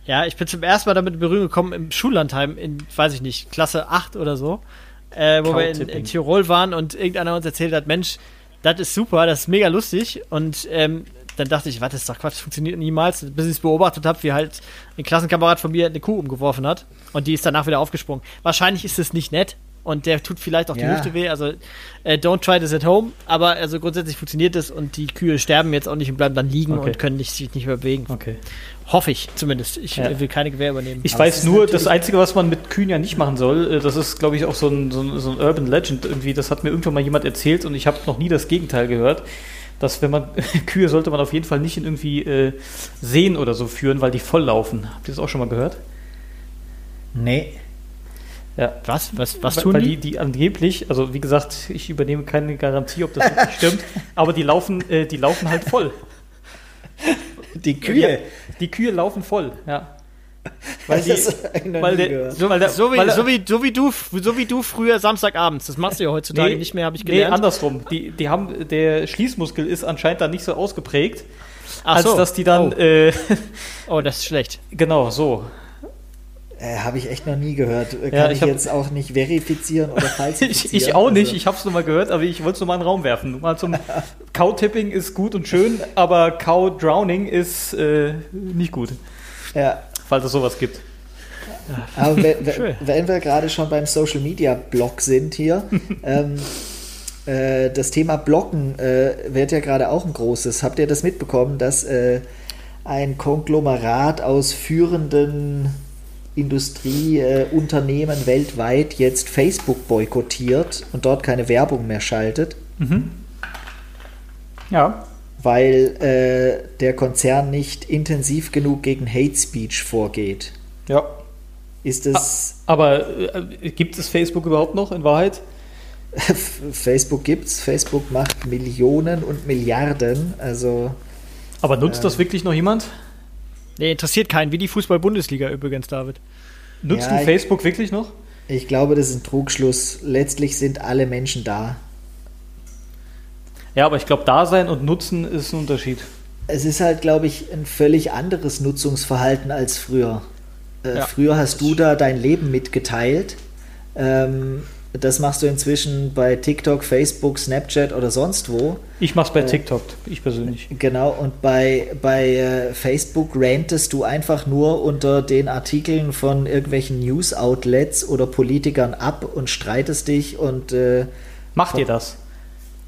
[SPEAKER 1] Ja, ich bin zum ersten Mal damit in Berührung gekommen im Schullandheim in, weiß ich nicht, Klasse 8 oder so, äh, wo wir in, in, Tirol waren und irgendeiner uns erzählt hat, Mensch, das ist super, das ist mega lustig. Und ähm, dann dachte ich, was ist doch Quatsch, das funktioniert niemals, bis ich es beobachtet habe, wie halt ein Klassenkamerad von mir eine Kuh umgeworfen hat. Und die ist danach wieder aufgesprungen. Wahrscheinlich ist es nicht nett, und der tut vielleicht auch die ja. Hüfte weh. Also äh, don't try this at home, aber also grundsätzlich funktioniert es und die Kühe sterben jetzt auch nicht und bleiben dann liegen okay. und können nicht, sich nicht mehr bewegen.
[SPEAKER 2] Okay.
[SPEAKER 1] Hoffe ich zumindest. Ich ja. will keine Gewehr übernehmen.
[SPEAKER 2] Ich aber weiß nur, das Einzige, was man mit Kühen ja nicht machen soll, äh, das ist, glaube ich, auch so ein, so, ein, so ein Urban Legend irgendwie. Das hat mir irgendwann mal jemand erzählt und ich habe noch nie das Gegenteil gehört dass wenn man Kühe sollte man auf jeden Fall nicht in irgendwie äh, Seen oder so führen, weil die volllaufen. Habt ihr das auch schon mal gehört?
[SPEAKER 3] Nee.
[SPEAKER 1] Ja. Was? Was, was tun
[SPEAKER 2] Weil die? die? angeblich, also wie gesagt, ich übernehme keine Garantie, ob das wirklich stimmt, aber die laufen, äh, die laufen halt voll.
[SPEAKER 3] Die Kühe? Ja,
[SPEAKER 2] die Kühe laufen voll, ja.
[SPEAKER 1] Weil die, weil der, so, weil der, so, wie, weil so, wie, so, wie du, so wie du früher Samstagabends, das machst du ja heutzutage nee, nicht mehr, habe ich gelernt.
[SPEAKER 2] Nee, andersrum. Die, die haben, der Schließmuskel ist anscheinend da nicht so ausgeprägt, Ach als so. dass die dann.
[SPEAKER 1] Oh. Äh, oh, das ist schlecht.
[SPEAKER 2] Genau, so.
[SPEAKER 3] Äh, habe ich echt noch nie gehört. Kann ja, ich, ich jetzt auch nicht verifizieren oder falsifizieren.
[SPEAKER 2] ich, ich auch nicht, also. ich habe es nur mal gehört, aber ich wollte es nur mal in den Raum werfen. Mal zum Cow-Tipping ist gut und schön, aber Cow-Drowning ist äh, nicht gut.
[SPEAKER 3] Ja.
[SPEAKER 2] Falls es sowas gibt.
[SPEAKER 3] Aber wenn, wir gerade schon beim Social Media Blog sind hier, ähm, äh, das Thema Blocken äh, wird ja gerade auch ein großes. Habt ihr das mitbekommen, dass äh, ein Konglomerat aus führenden Industrieunternehmen äh, weltweit jetzt Facebook boykottiert und dort keine Werbung mehr schaltet.
[SPEAKER 2] Mhm. Ja.
[SPEAKER 3] Weil äh, der Konzern nicht intensiv genug gegen Hate Speech vorgeht.
[SPEAKER 2] Ja.
[SPEAKER 3] ist es.
[SPEAKER 2] Aber äh, gibt es Facebook überhaupt noch in Wahrheit?
[SPEAKER 3] Facebook gibt's, Facebook macht Millionen und Milliarden, also.
[SPEAKER 2] Aber nutzt das wirklich noch jemand?
[SPEAKER 1] Nee, interessiert keinen, wie die Fußball-Bundesliga übrigens, David.
[SPEAKER 2] Nutzt
[SPEAKER 3] Ja,
[SPEAKER 2] du
[SPEAKER 3] ich-
[SPEAKER 2] Facebook wirklich noch?
[SPEAKER 3] Ich glaube, das ist ein Trugschluss. Letztlich sind alle Menschen da.
[SPEAKER 2] Ja, aber ich glaube, Dasein und Nutzen ist ein Unterschied.
[SPEAKER 3] Es ist halt, glaube ich, ein völlig anderes Nutzungsverhalten als früher. Äh,
[SPEAKER 1] Ja.
[SPEAKER 3] Früher hast du da dein Leben mitgeteilt. Ähm, das machst du inzwischen bei TikTok, Facebook, Snapchat oder sonst wo.
[SPEAKER 2] Ich mach's bei
[SPEAKER 3] Äh,
[SPEAKER 2] TikTok, ich persönlich.
[SPEAKER 3] Genau, und bei, bei äh, Facebook rantest du einfach nur unter den Artikeln von irgendwelchen News-Outlets oder Politikern ab und streitest dich und äh,
[SPEAKER 2] Macht ihr das?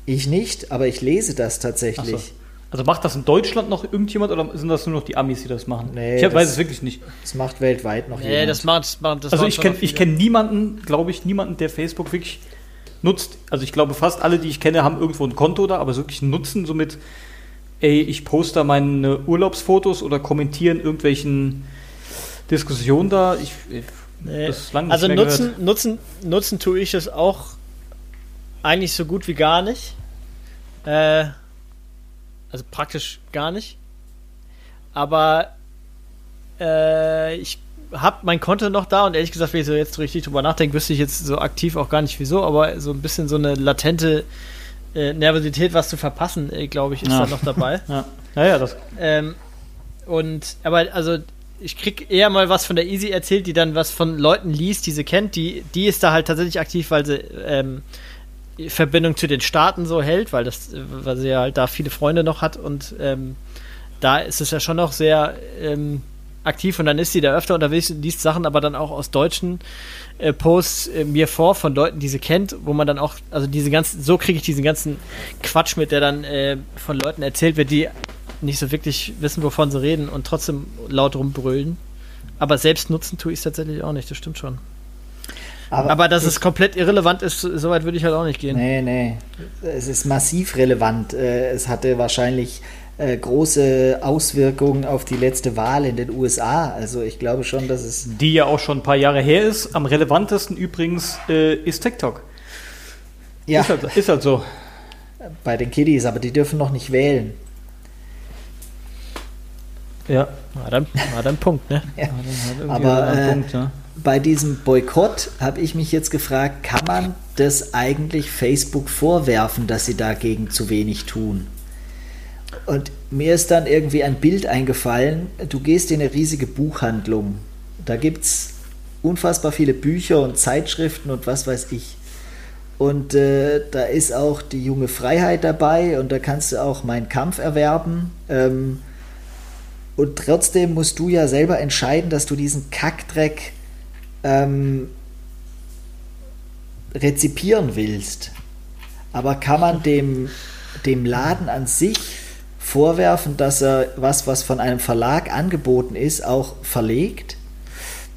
[SPEAKER 3] ich nicht, aber ich lese das tatsächlich.
[SPEAKER 2] Also macht das in Deutschland noch irgendjemand oder sind das nur noch die Amis, die das machen?
[SPEAKER 3] Nee,
[SPEAKER 2] ich hab-
[SPEAKER 3] das-
[SPEAKER 2] weiß es wirklich nicht.
[SPEAKER 3] Das macht weltweit noch
[SPEAKER 1] Nee,
[SPEAKER 3] jemand.
[SPEAKER 1] das macht, das macht das
[SPEAKER 2] Also ich kenne kenn niemanden, glaube ich, niemanden, der Facebook wirklich nutzt. Also ich glaube, fast alle, die ich kenne, haben irgendwo ein Konto da, aber wirklich nutzen somit, ey, ich poste da meine Urlaubsfotos oder kommentieren irgendwelchen Diskussionen da. Ich, ich
[SPEAKER 1] Nee.
[SPEAKER 2] das ist lang nicht
[SPEAKER 1] Also
[SPEAKER 2] mehr
[SPEAKER 1] nutzen,
[SPEAKER 2] gehört.
[SPEAKER 1] nutzen, nutzen tue ich es auch eigentlich so gut wie gar nicht. Äh, also praktisch gar nicht. Aber äh, ich habe mein Konto noch da und ehrlich gesagt, wenn ich so jetzt richtig drüber nachdenke, wüsste ich jetzt so aktiv auch gar nicht wieso, aber so ein bisschen so eine latente äh, Nervosität, was zu verpassen, äh, glaube ich, ist
[SPEAKER 2] Ja.
[SPEAKER 1] da noch dabei.
[SPEAKER 2] Ja, ja, ja das.
[SPEAKER 1] Ähm, und, aber also, ich krieg eher mal was von der Easy erzählt, die dann was von Leuten liest, die sie kennt. Die, die ist da halt tatsächlich aktiv, weil sie ähm, Verbindung zu den Staaten so hält, weil das, weil sie ja halt da viele Freunde noch hat und ähm, da ist es ja schon noch sehr ähm, aktiv und dann ist sie da öfter unterwegs und liest Sachen aber dann auch aus deutschen äh, Posts äh, mir vor von Leuten, die sie kennt, wo man dann auch, also diese ganzen, so kriege ich diesen ganzen Quatsch mit, der dann äh, von Leuten erzählt wird, die nicht so wirklich wissen, wovon sie reden und trotzdem laut rumbrüllen. Aber selbst nutzen tue ich es tatsächlich auch nicht, das stimmt schon. Aber dass es komplett irrelevant ist, soweit würde ich halt auch nicht gehen.
[SPEAKER 3] Nee, nee. Es ist massiv relevant. Äh, Es hatte wahrscheinlich äh, große Auswirkungen auf die letzte Wahl in den USA. Also ich glaube schon, dass es.
[SPEAKER 2] Die ja auch schon ein paar Jahre her ist. Am relevantesten übrigens äh, ist TikTok.
[SPEAKER 3] Ja,
[SPEAKER 2] Ist, halt, ist halt so.
[SPEAKER 3] bei den Kiddies, aber die dürfen noch nicht wählen.
[SPEAKER 2] Ja.
[SPEAKER 1] War dann, war dann Punkt, ne?
[SPEAKER 3] Aber, äh,
[SPEAKER 2] Punkt, ja.
[SPEAKER 3] Bei diesem Boykott habe ich mich jetzt gefragt, kann man das eigentlich Facebook vorwerfen, dass sie dagegen zu wenig tun? Und mir ist dann irgendwie ein Bild eingefallen, du gehst in eine riesige Buchhandlung, da gibt es unfassbar viele Bücher und Zeitschriften und was weiß ich. Und äh, da ist auch die junge Freiheit dabei und da kannst du auch meinen Kampf erwerben. Ähm, und trotzdem musst du ja selber entscheiden, dass du diesen Kackdreck ähm, rezipieren willst. Aber kann man dem, dem Laden an sich vorwerfen, dass er was, was von einem Verlag angeboten ist, auch verlegt,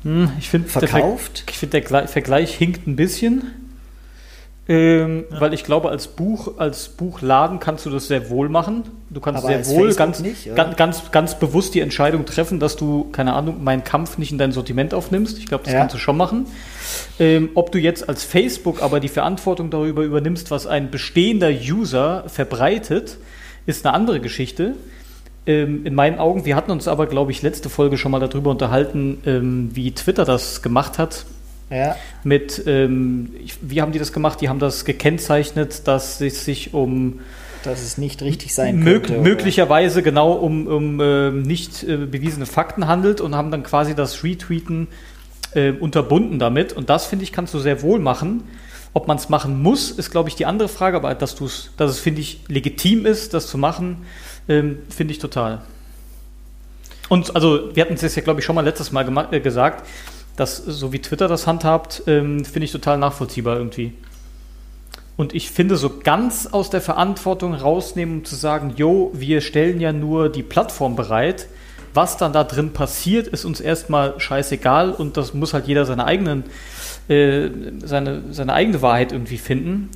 [SPEAKER 2] Hm, ich finde, der, ich find, der Gle- Vergleich hinkt ein bisschen. Ähm, Weil ich glaube, als Buch, als Buchladen kannst du das sehr wohl machen. Du kannst
[SPEAKER 3] Aber
[SPEAKER 2] sehr wohl ganz,
[SPEAKER 3] nicht,
[SPEAKER 2] ganz, ganz, ganz bewusst die Entscheidung treffen, dass du, keine Ahnung, meinen Kampf nicht in dein Sortiment aufnimmst. Ich glaube, das
[SPEAKER 3] Ja.
[SPEAKER 2] kannst du schon machen. Ähm, ob du jetzt als Facebook aber die Verantwortung darüber übernimmst, was ein bestehender User verbreitet, ist eine andere Geschichte. Ähm, in meinen Augen, wir hatten uns aber, glaube ich, letzte Folge schon mal darüber unterhalten, ähm, wie Twitter das gemacht hat
[SPEAKER 3] Ja,
[SPEAKER 2] mit, ähm, wie haben die das gemacht? Die haben das gekennzeichnet, dass es sich um
[SPEAKER 3] dass es nicht richtig sein
[SPEAKER 2] mög
[SPEAKER 3] könnte. oder?
[SPEAKER 2] möglicherweise genau um, um ähm, nicht äh, bewiesene Fakten handelt und haben dann quasi das Retweeten äh, unterbunden damit. Und das, finde ich, kannst du sehr wohl machen. Ob man es machen muss, ist, glaube ich, die andere Frage, aber dass, du's, dass es, finde ich, legitim ist, das zu machen, ähm, finde ich total. Und also, wir hatten es jetzt ja, glaube ich, schon mal letztes Mal äh, gesagt, dass so wie Twitter das handhabt, ähm, finde ich total nachvollziehbar irgendwie. Und ich finde, so ganz aus der Verantwortung rausnehmen, um zu sagen, jo, wir stellen ja nur die Plattform bereit. Was dann da drin passiert, ist uns erstmal scheißegal und das muss halt jeder seine eigenen, äh, seine, seine eigene Wahrheit irgendwie finden.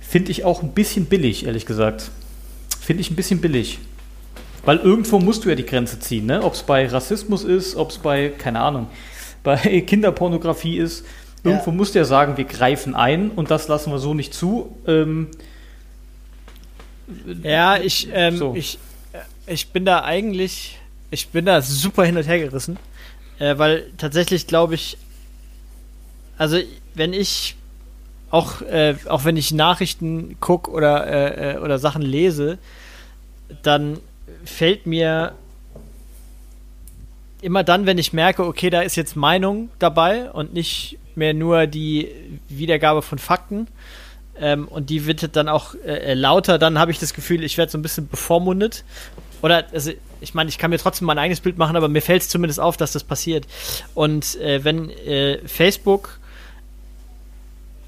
[SPEAKER 2] Finde ich auch ein bisschen billig, ehrlich gesagt. Finde ich ein bisschen billig. Weil irgendwo musst du ja die Grenze ziehen, ne? Ob es bei Rassismus ist, ob es bei, keine Ahnung, bei Kinderpornografie ist. Irgendwo
[SPEAKER 3] Ja.
[SPEAKER 2] muss der sagen, wir greifen ein und das lassen wir so nicht zu. Ähm,
[SPEAKER 1] Ja, ich, ähm,
[SPEAKER 2] So.
[SPEAKER 1] ich, äh, ich bin da eigentlich, ich bin da super hin und her gerissen, äh, weil tatsächlich glaube ich, also wenn ich auch, äh, auch wenn ich Nachrichten gucke oder, äh, äh, oder Sachen lese, dann fällt mir immer dann, wenn ich merke, okay, da ist jetzt Meinung dabei und nicht mehr nur die Wiedergabe von Fakten, ähm, und die wird dann auch äh, lauter, dann habe ich das Gefühl, ich werde so ein bisschen bevormundet. Oder, also, ich meine, ich kann mir trotzdem mein eigenes Bild machen, aber mir fällt es zumindest auf, dass das passiert. Und äh, wenn äh, Facebook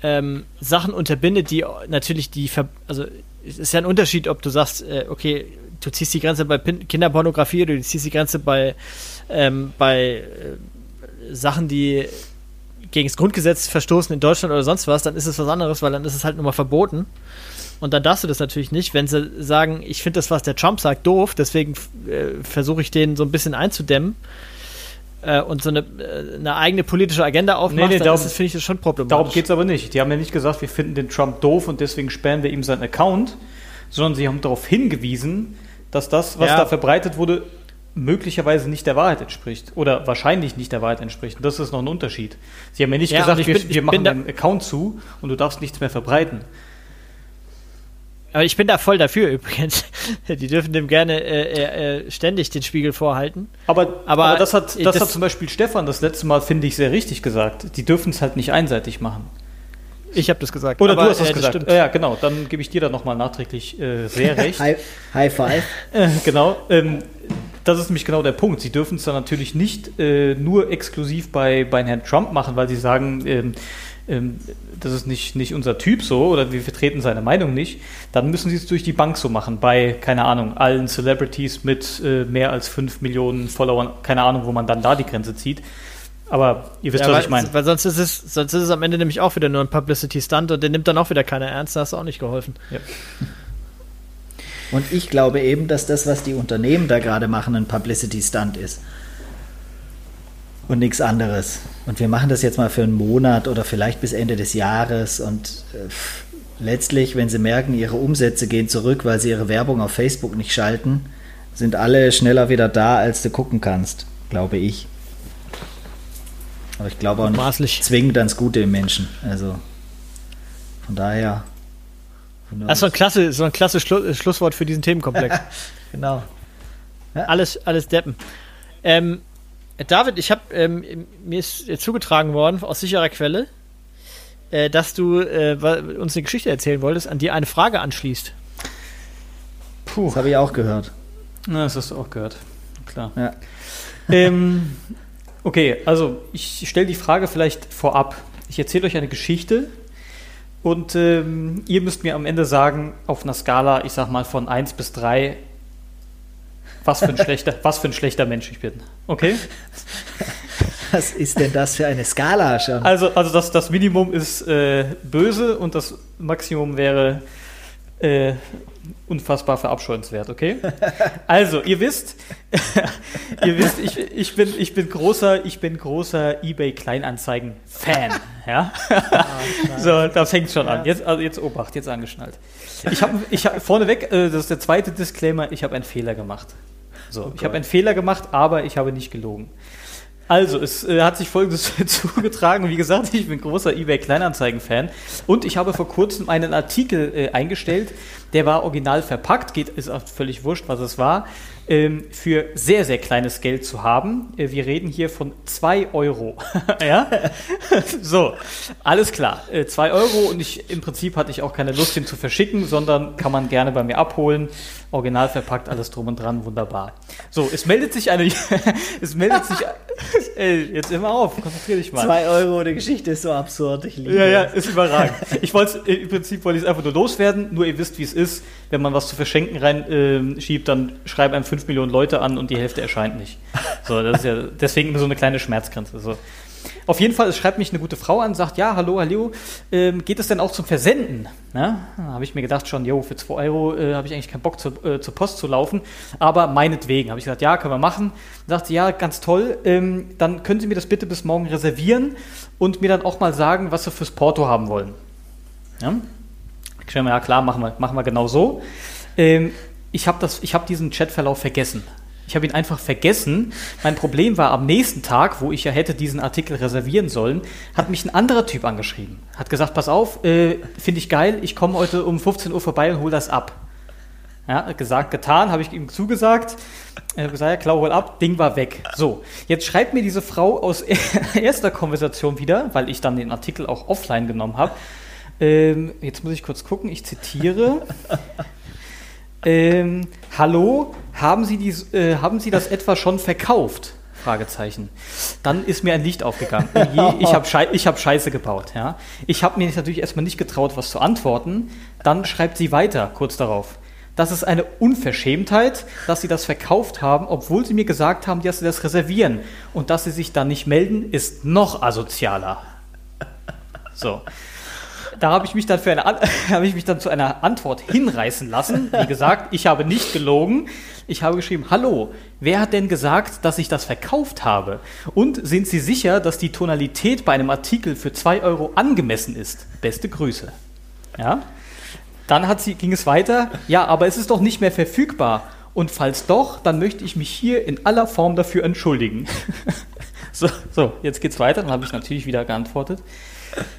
[SPEAKER 1] ähm, Sachen unterbindet, die natürlich die, Ver also es ist ja ein Unterschied, ob du sagst, äh, okay, du ziehst die Grenze bei Pin Kinderpornografie oder du ziehst die Grenze bei, ähm, bei äh, Sachen, die gegen das Grundgesetz verstoßen in Deutschland oder sonst was, dann ist es was anderes, weil dann ist es halt nun mal verboten. Und dann darfst du das natürlich nicht, wenn sie sagen, ich finde das, was der Trump sagt, doof, deswegen äh, versuche ich den so ein bisschen einzudämmen äh, und so eine, äh, eine eigene politische Agenda aufmacht,
[SPEAKER 2] Nee, nee,
[SPEAKER 1] dann
[SPEAKER 2] darum-
[SPEAKER 1] finde ich, das schon problematisch.
[SPEAKER 2] Darum geht es aber nicht. Die haben ja nicht gesagt, wir finden den Trump doof und deswegen sperren wir ihm seinen Account, sondern sie haben darauf hingewiesen, dass das, was
[SPEAKER 1] Ja.
[SPEAKER 2] da verbreitet wurde, möglicherweise nicht der Wahrheit entspricht. Oder wahrscheinlich nicht der Wahrheit entspricht. Und das ist noch ein Unterschied. Sie haben ja nicht
[SPEAKER 1] Ja,
[SPEAKER 2] gesagt,
[SPEAKER 1] ich
[SPEAKER 2] wir,
[SPEAKER 1] bin- ich
[SPEAKER 2] wir machen deinen Account zu und du darfst nichts mehr verbreiten.
[SPEAKER 1] Aber ich bin da voll dafür übrigens. Die dürfen dem gerne äh, äh, ständig den Spiegel vorhalten.
[SPEAKER 2] Aber, aber,
[SPEAKER 1] Aber
[SPEAKER 2] das, hat, das,
[SPEAKER 1] das-
[SPEAKER 2] hat zum Beispiel Stefan das letzte Mal, finde ich, sehr richtig gesagt. Die dürfen es halt nicht einseitig machen.
[SPEAKER 1] Ich habe das gesagt.
[SPEAKER 2] Oder
[SPEAKER 1] Aber,
[SPEAKER 2] du hast das
[SPEAKER 1] äh,
[SPEAKER 2] gesagt.
[SPEAKER 1] stimmt.
[SPEAKER 2] ja, genau. Dann gebe ich dir da nochmal nachträglich äh, sehr recht.
[SPEAKER 3] High, High Five.
[SPEAKER 2] Äh, genau. Ähm, das ist nämlich genau der Punkt. Sie dürfen es dann natürlich nicht äh, nur exklusiv bei, bei Herrn Trump machen, weil sie sagen, ähm, ähm, das ist nicht, nicht unser Typ so oder wir vertreten seine Meinung nicht. Dann müssen sie es durch die Bank so machen, bei, keine Ahnung, allen Celebrities mit äh, mehr als 5 Millionen Followern. Keine Ahnung, wo man dann da die Grenze zieht. Aber ihr wisst,
[SPEAKER 1] Ja,
[SPEAKER 2] was
[SPEAKER 1] weil,
[SPEAKER 2] ich meine.
[SPEAKER 1] weil sonst ist es, sonst ist es am Ende nämlich auch wieder nur ein Publicity-Stunt und den nimmt dann auch wieder keiner ernst, da hast du auch nicht geholfen.
[SPEAKER 3] Und ich glaube eben, dass das, was die Unternehmen da gerade machen, ein Publicity-Stunt ist. Und nichts anderes. Und wir machen das jetzt mal für einen Monat oder vielleicht bis Ende des Jahres. Und äh, letztlich, wenn sie merken, ihre Umsätze gehen zurück, weil sie ihre Werbung auf Facebook nicht schalten, sind alle schneller wieder da, als du gucken kannst, glaube ich. Aber ich glaube auch nicht
[SPEAKER 1] Maßlich.
[SPEAKER 3] zwingend ans Gute im Menschen. Also von daher.
[SPEAKER 1] Das ist so ein klasse, so ein klasse Schlu äh, Schlusswort für diesen Themenkomplex.
[SPEAKER 3] Genau.
[SPEAKER 1] alles, alles Deppen. Ähm, David, ich habe ähm, mir ist äh, zugetragen worden aus sicherer Quelle, äh, dass du äh, uns eine Geschichte erzählen wolltest, an die eine Frage anschließt.
[SPEAKER 2] Puh,
[SPEAKER 3] Das habe ich auch gehört.
[SPEAKER 2] Na, das hast du auch gehört. Klar.
[SPEAKER 3] Ja.
[SPEAKER 2] Ähm, okay, also ich stelle die Frage vielleicht vorab. Ich erzähle euch eine Geschichte und ähm, ihr müsst mir am Ende sagen, auf einer Skala, ich sag mal von 1 bis 3, was für ein schlechter, was für ein schlechter Mensch ich bin. Okay?
[SPEAKER 3] Was ist denn das für eine Skala schon?
[SPEAKER 2] Also, also das, das Minimum ist äh, böse und das Maximum wäre äh, unfassbar verabscheuenswert, okay? Also, ihr wisst, ihr wisst, ich, ich, bin, ich bin großer, ich bin großer eBay Kleinanzeigen-Fan, ja? so, da fängt schon an. Jetzt, also jetzt Obacht, jetzt angeschnallt. Ich habe ich hab, vorneweg, äh, das ist der zweite Disclaimer, ich habe einen Fehler gemacht. So, ich habe einen Fehler gemacht, aber ich habe nicht gelogen. Also, es äh, hat sich folgendes zugetragen. Wie gesagt, ich bin großer eBay Kleinanzeigen-Fan und ich habe vor kurzem einen Artikel äh, eingestellt, der war original verpackt, geht, ist auch völlig wurscht, was es war, ähm, für sehr, sehr kleines Geld zu haben. Äh, wir reden hier von 2 Euro. ja? so, alles klar. 2 Euro und ich, im Prinzip hatte ich auch keine Lust, den zu verschicken, sondern kann man gerne bei mir abholen. Original verpackt, alles drum und dran, wunderbar. So, es meldet sich eine, es meldet sich, ey, jetzt immer auf, konzentrier dich mal.
[SPEAKER 3] Zwei Euro, die Geschichte ist so absurd, ich liebe
[SPEAKER 2] Ja, ja,
[SPEAKER 3] es.
[SPEAKER 2] ist überragend. Ich wollte im Prinzip wollte ich es einfach nur loswerden, nur ihr wisst, wie es ist. Wenn man was zu verschenken rein ähm, schiebt, dann schreiben einem 5 Millionen Leute an und die Hälfte erscheint nicht. So, das ist ja deswegen immer so eine kleine Schmerzgrenze. So. Auf jeden Fall, es schreibt mich eine gute Frau an, sagt, ja, hallo, hallo, ähm, geht es denn auch zum Versenden? Na, da habe ich mir gedacht schon, jo, für 2 Euro äh, habe ich eigentlich keinen Bock zu, äh, zur Post zu laufen, aber meinetwegen habe ich gesagt, ja, können wir machen. Dann sagt sie, ja, ganz toll, ähm, dann können Sie mir das bitte bis morgen reservieren und mir dann auch mal sagen, was Sie fürs Porto haben wollen. Ja, ich mir, ja klar, machen wir, machen wir genau so. Ähm, ich habe hab diesen Chatverlauf vergessen. Ich habe ihn einfach vergessen. Mein Problem war, am nächsten Tag, wo ich ja hätte diesen Artikel reservieren sollen, hat mich ein anderer Typ angeschrieben. Hat gesagt, pass auf, äh, finde ich geil, ich komme heute um 15 Uhr vorbei und hole das ab. Ja, gesagt, getan, habe ich ihm zugesagt. Er hat gesagt, ja, klar, hol ab, Ding war weg. So, jetzt schreibt mir diese Frau aus erster Konversation wieder, weil ich dann den Artikel auch offline genommen habe. Ähm, jetzt muss ich kurz gucken, ich zitiere. Ähm, hallo, haben Sie, dies, äh, haben Sie das etwa schon verkauft? Fragezeichen. Dann ist mir ein Licht aufgegangen. Oh ich habe Schei hab Scheiße gebaut. Ja. Ich habe mir natürlich erstmal nicht getraut, was zu antworten. Dann schreibt sie weiter, kurz darauf. Das ist eine Unverschämtheit, dass sie das verkauft haben, obwohl sie mir gesagt haben, dass sie das reservieren. Und dass sie sich dann nicht melden, ist noch asozialer. So da habe ich mich dann ich mich dann zu einer Antwort hinreißen lassen. Wie gesagt, ich habe nicht gelogen. Ich habe geschrieben: Hallo, wer hat denn gesagt, dass ich das verkauft habe? Und sind Sie sicher, dass die Tonalität bei einem Artikel für 2 Euro angemessen ist? Beste Grüße. Ja. Dann hat sie, ging es weiter. Ja, aber es ist doch nicht mehr verfügbar. Und falls doch, dann möchte ich mich hier in aller Form dafür entschuldigen. so, so, jetzt geht's weiter. Dann habe ich natürlich wieder geantwortet.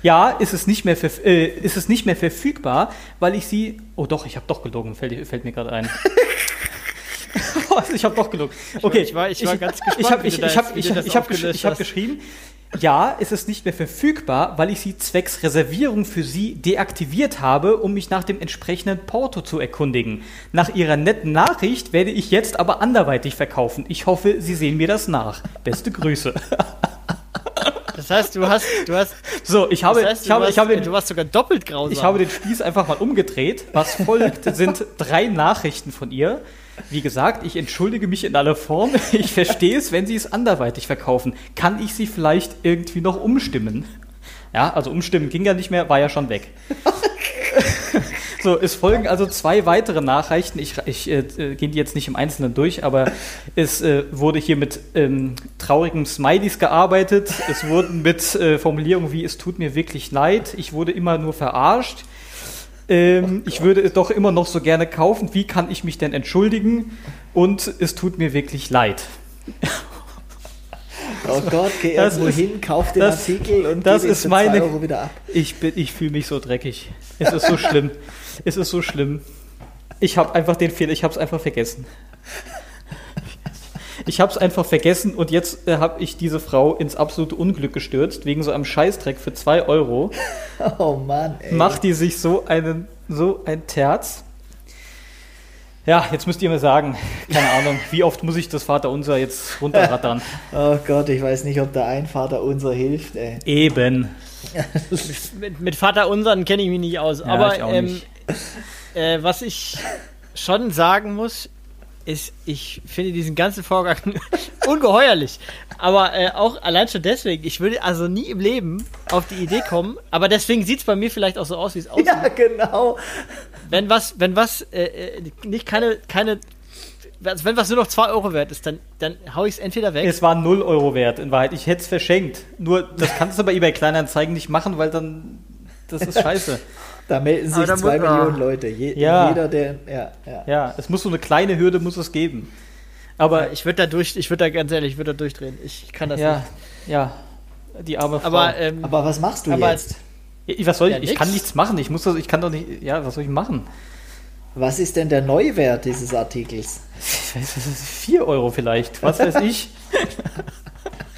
[SPEAKER 2] Ja, ist es nicht mehr, äh, ist es nicht mehr verfügbar, weil ich sie. Oh doch, ich habe doch gelogen, fällt, fällt mir gerade ein. ich habe doch gelogen. Okay, ich war, ich war ganz gespannt. Ich habe ich, ich hab, ich, ich gesch hab geschrieben, ja, ist es nicht mehr verfügbar, weil ich sie zwecks Reservierung für Sie deaktiviert habe, um mich nach dem entsprechenden Porto zu erkundigen. Nach Ihrer netten Nachricht werde ich jetzt aber anderweitig verkaufen. Ich hoffe, Sie sehen mir das nach. Beste Grüße.
[SPEAKER 1] Das heißt, du hast, du hast.
[SPEAKER 2] So, ich habe,
[SPEAKER 1] das heißt,
[SPEAKER 2] ich habe, ich habe,
[SPEAKER 1] du warst sogar doppelt grausam.
[SPEAKER 2] Ich habe den Spieß einfach mal umgedreht. Was folgt, sind drei Nachrichten von ihr. Wie gesagt, ich entschuldige mich in aller Form. Ich verstehe es, wenn Sie es anderweitig verkaufen. Kann ich Sie vielleicht irgendwie noch umstimmen? Ja, also umstimmen ging ja nicht mehr, war ja schon weg. So, es folgen also zwei weitere Nachrichten. Ich, ich äh, gehe die jetzt nicht im Einzelnen durch, aber es äh, wurde hier mit ähm, traurigen Smileys gearbeitet. Es wurden mit äh, Formulierungen wie es tut mir wirklich leid. Ich wurde immer nur verarscht. Ähm, ich würde es doch immer noch so gerne kaufen. Wie kann ich mich denn entschuldigen? Und es tut mir wirklich leid.
[SPEAKER 3] Oh Gott, geh das irgendwo ist, hin, kauf den das, Artikel und
[SPEAKER 2] das ist meine, Euro wieder ab. Ich, ich fühle mich so dreckig. Es ist so schlimm. Es ist so schlimm. Ich habe einfach den Fehler, ich habe es einfach vergessen. Ich habe es einfach vergessen und jetzt äh, habe ich diese Frau ins absolute Unglück gestürzt, wegen so einem Scheißdreck für 2 Euro.
[SPEAKER 3] Oh Mann, ey.
[SPEAKER 2] Macht die sich so, einen, so ein Terz. Ja, jetzt müsst ihr mir sagen, keine Ahnung, wie oft muss ich das Vaterunser jetzt runterrattern?
[SPEAKER 3] oh Gott, ich weiß nicht, ob da ein Vaterunser hilft, ey.
[SPEAKER 2] Eben.
[SPEAKER 1] mit, mit Vaterunsern kenne ich mich nicht aus, ja, aber ähm, nicht. Äh, was ich schon sagen muss, ist, ich finde diesen ganzen Vorgang ungeheuerlich. Aber äh, auch allein schon deswegen, ich würde also nie im Leben auf die Idee kommen, aber deswegen sieht es bei mir vielleicht auch so aus, wie es aussieht.
[SPEAKER 3] Ja, genau.
[SPEAKER 1] Wenn was, wenn was, äh, äh nicht keine, keine also wenn was nur noch 2 Euro wert ist, dann, dann hau ich es entweder weg.
[SPEAKER 2] Es war 0 Euro wert in Wahrheit. Ich hätte es verschenkt. Nur, das kannst du bei eBay Kleinanzeigen nicht machen, weil dann, das ist scheiße.
[SPEAKER 3] Da melden sich zwei Millionen Leute. Je, ja. Jeder, der. Ja,
[SPEAKER 2] ja. ja, es muss so eine kleine Hürde muss es geben. Aber
[SPEAKER 1] ich würde da durch, ich würde da ganz ehrlich, ich würde da durchdrehen. Ich kann das
[SPEAKER 2] ja,
[SPEAKER 1] nicht.
[SPEAKER 2] Ja, die arme Frau.
[SPEAKER 3] Aber, ähm, aber was machst du jetzt?
[SPEAKER 2] was soll ich? Ja, ich kann nichts machen. Ich muss das, ich kann doch nicht. Ja, was soll ich machen?
[SPEAKER 3] Was ist denn der Neuwert dieses Artikels?
[SPEAKER 2] Ich weiß, was ist 4 Euro vielleicht. Was weiß ich.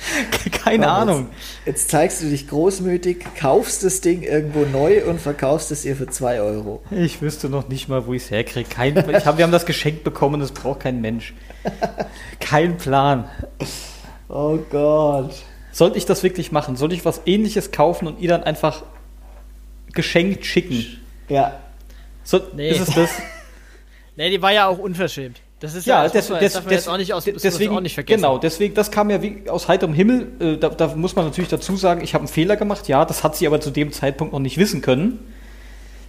[SPEAKER 2] Keine Komm, Ahnung.
[SPEAKER 3] Jetzt, jetzt, zeigst du dich großmütig, kaufst das Ding irgendwo neu und verkaufst es ihr für 2 Euro.
[SPEAKER 2] Ich wüsste noch nicht mal, wo ich es herkriege. Kein, hab, wir haben das geschenkt bekommen, das braucht kein Mensch. Kein Plan.
[SPEAKER 3] Oh Gott.
[SPEAKER 2] Sollte ich das wirklich machen? Soll ich was ähnliches kaufen und ihr dann einfach geschenkt schicken?
[SPEAKER 3] Ja.
[SPEAKER 2] So, nee. Ist es das?
[SPEAKER 1] nee, die war ja auch unverschämt. Das ist
[SPEAKER 2] Ja,
[SPEAKER 1] das
[SPEAKER 2] des,
[SPEAKER 1] darf man
[SPEAKER 2] des,
[SPEAKER 1] jetzt auch nicht aus, das
[SPEAKER 2] deswegen,
[SPEAKER 1] auch nicht vergessen.
[SPEAKER 2] genau, deswegen, das kam ja wie aus heiterem Himmel. Äh, da, da muss man natürlich dazu sagen, ich habe einen Fehler gemacht. Ja, das hat sie aber zu dem Zeitpunkt noch nicht wissen können.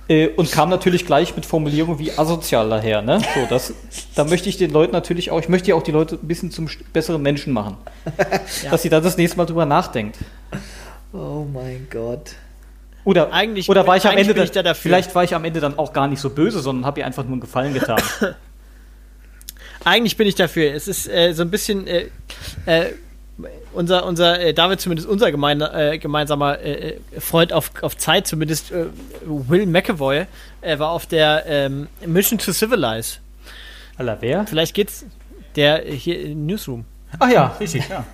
[SPEAKER 2] Äh, und kam natürlich gleich mit Formulierungen wie asozial daher. Ne? So, das, da möchte ich den Leuten natürlich auch, ich möchte ja auch die Leute ein bisschen zum besseren Menschen machen.
[SPEAKER 1] Ja.
[SPEAKER 2] Dass sie da das nächste Mal drüber nachdenkt.
[SPEAKER 3] Oh mein Gott.
[SPEAKER 2] Oder,
[SPEAKER 1] Eigentlich
[SPEAKER 2] oder war ich am Ende dann,
[SPEAKER 1] ich da dafür.
[SPEAKER 2] vielleicht war ich am Ende dann auch gar nicht so böse, sondern habe ihr einfach nur einen Gefallen getan.
[SPEAKER 1] Eigentlich bin ich dafür. Es ist äh, so ein bisschen äh, äh, unser, unser äh, David zumindest unser gemeine, äh, gemeinsamer äh, Freund auf, auf Zeit, zumindest Will McAvoy, war auf der ähm, Mission to Civilize.
[SPEAKER 2] Aller wer?
[SPEAKER 1] Vielleicht geht's der hier im Newsroom.
[SPEAKER 2] Ach ja, richtig, ja.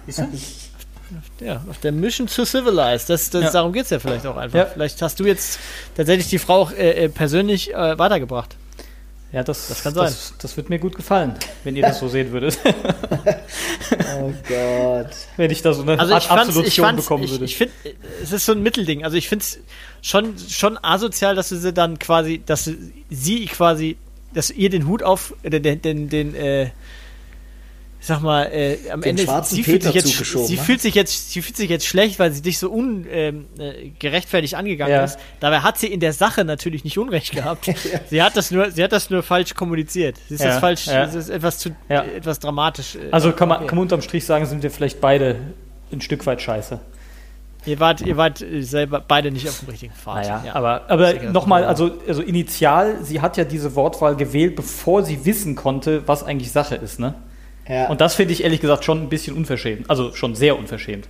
[SPEAKER 1] Ja, auf der Mission to Civilize. Das, das,
[SPEAKER 2] Ja.
[SPEAKER 1] Darum geht's ja vielleicht auch einfach.
[SPEAKER 2] Ja.
[SPEAKER 1] Vielleicht hast du jetzt tatsächlich die Frau auch äh, persönlich äh, weitergebracht.
[SPEAKER 2] Ja, das,
[SPEAKER 1] Das kann
[SPEAKER 2] Das, das wird mir gut gefallen, wenn ihr das so sehen würdet.
[SPEAKER 3] Oh Gott.
[SPEAKER 2] wenn ich da so eine
[SPEAKER 1] Also
[SPEAKER 2] Art Absolution bekommen
[SPEAKER 1] ich,
[SPEAKER 2] würde.
[SPEAKER 1] ich finde, es ist so ein Mittelding. Also ich finde es schon, schon asozial, dass du sie dann quasi, dass sie quasi, dass ihr den Hut auf, äh, den, den, den, äh, ich sag mal, äh, am
[SPEAKER 3] Den
[SPEAKER 1] Ende, sie fühlt, jetzt, sie
[SPEAKER 3] ne?
[SPEAKER 1] fühlt sich jetzt, sie fühlt sich jetzt schlecht, weil sie dich so ungerechtfertigt ähm, äh, gerechtfertigt angegangen
[SPEAKER 2] Ja.
[SPEAKER 1] ist. Dabei hat sie in der Sache natürlich nicht Unrecht gehabt. Sie hat das nur, sie hat das nur falsch kommuniziert. Sie ist
[SPEAKER 2] Ja,
[SPEAKER 1] das falsch,
[SPEAKER 2] ja.
[SPEAKER 1] es ist etwas zu,
[SPEAKER 2] Ja.
[SPEAKER 1] äh, etwas dramatisch. äh,
[SPEAKER 2] also kann man,
[SPEAKER 1] okay.
[SPEAKER 2] kann man unterm Strich sagen, sind wir vielleicht beide ein Stück weit scheiße.
[SPEAKER 1] Ihr wart, ihr wart äh, selber beide nicht auf dem richtigen Pfad.
[SPEAKER 2] Naja,
[SPEAKER 1] Ja.
[SPEAKER 2] aber, aber nochmal,
[SPEAKER 1] das
[SPEAKER 2] also, also initial, sie hat ja diese Wortwahl gewählt, bevor sie wissen konnte, was eigentlich Sache ist. Ne?
[SPEAKER 3] Ja.
[SPEAKER 2] Und das finde ich ehrlich gesagt schon ein bisschen unverschämt. Also schon sehr unverschämt.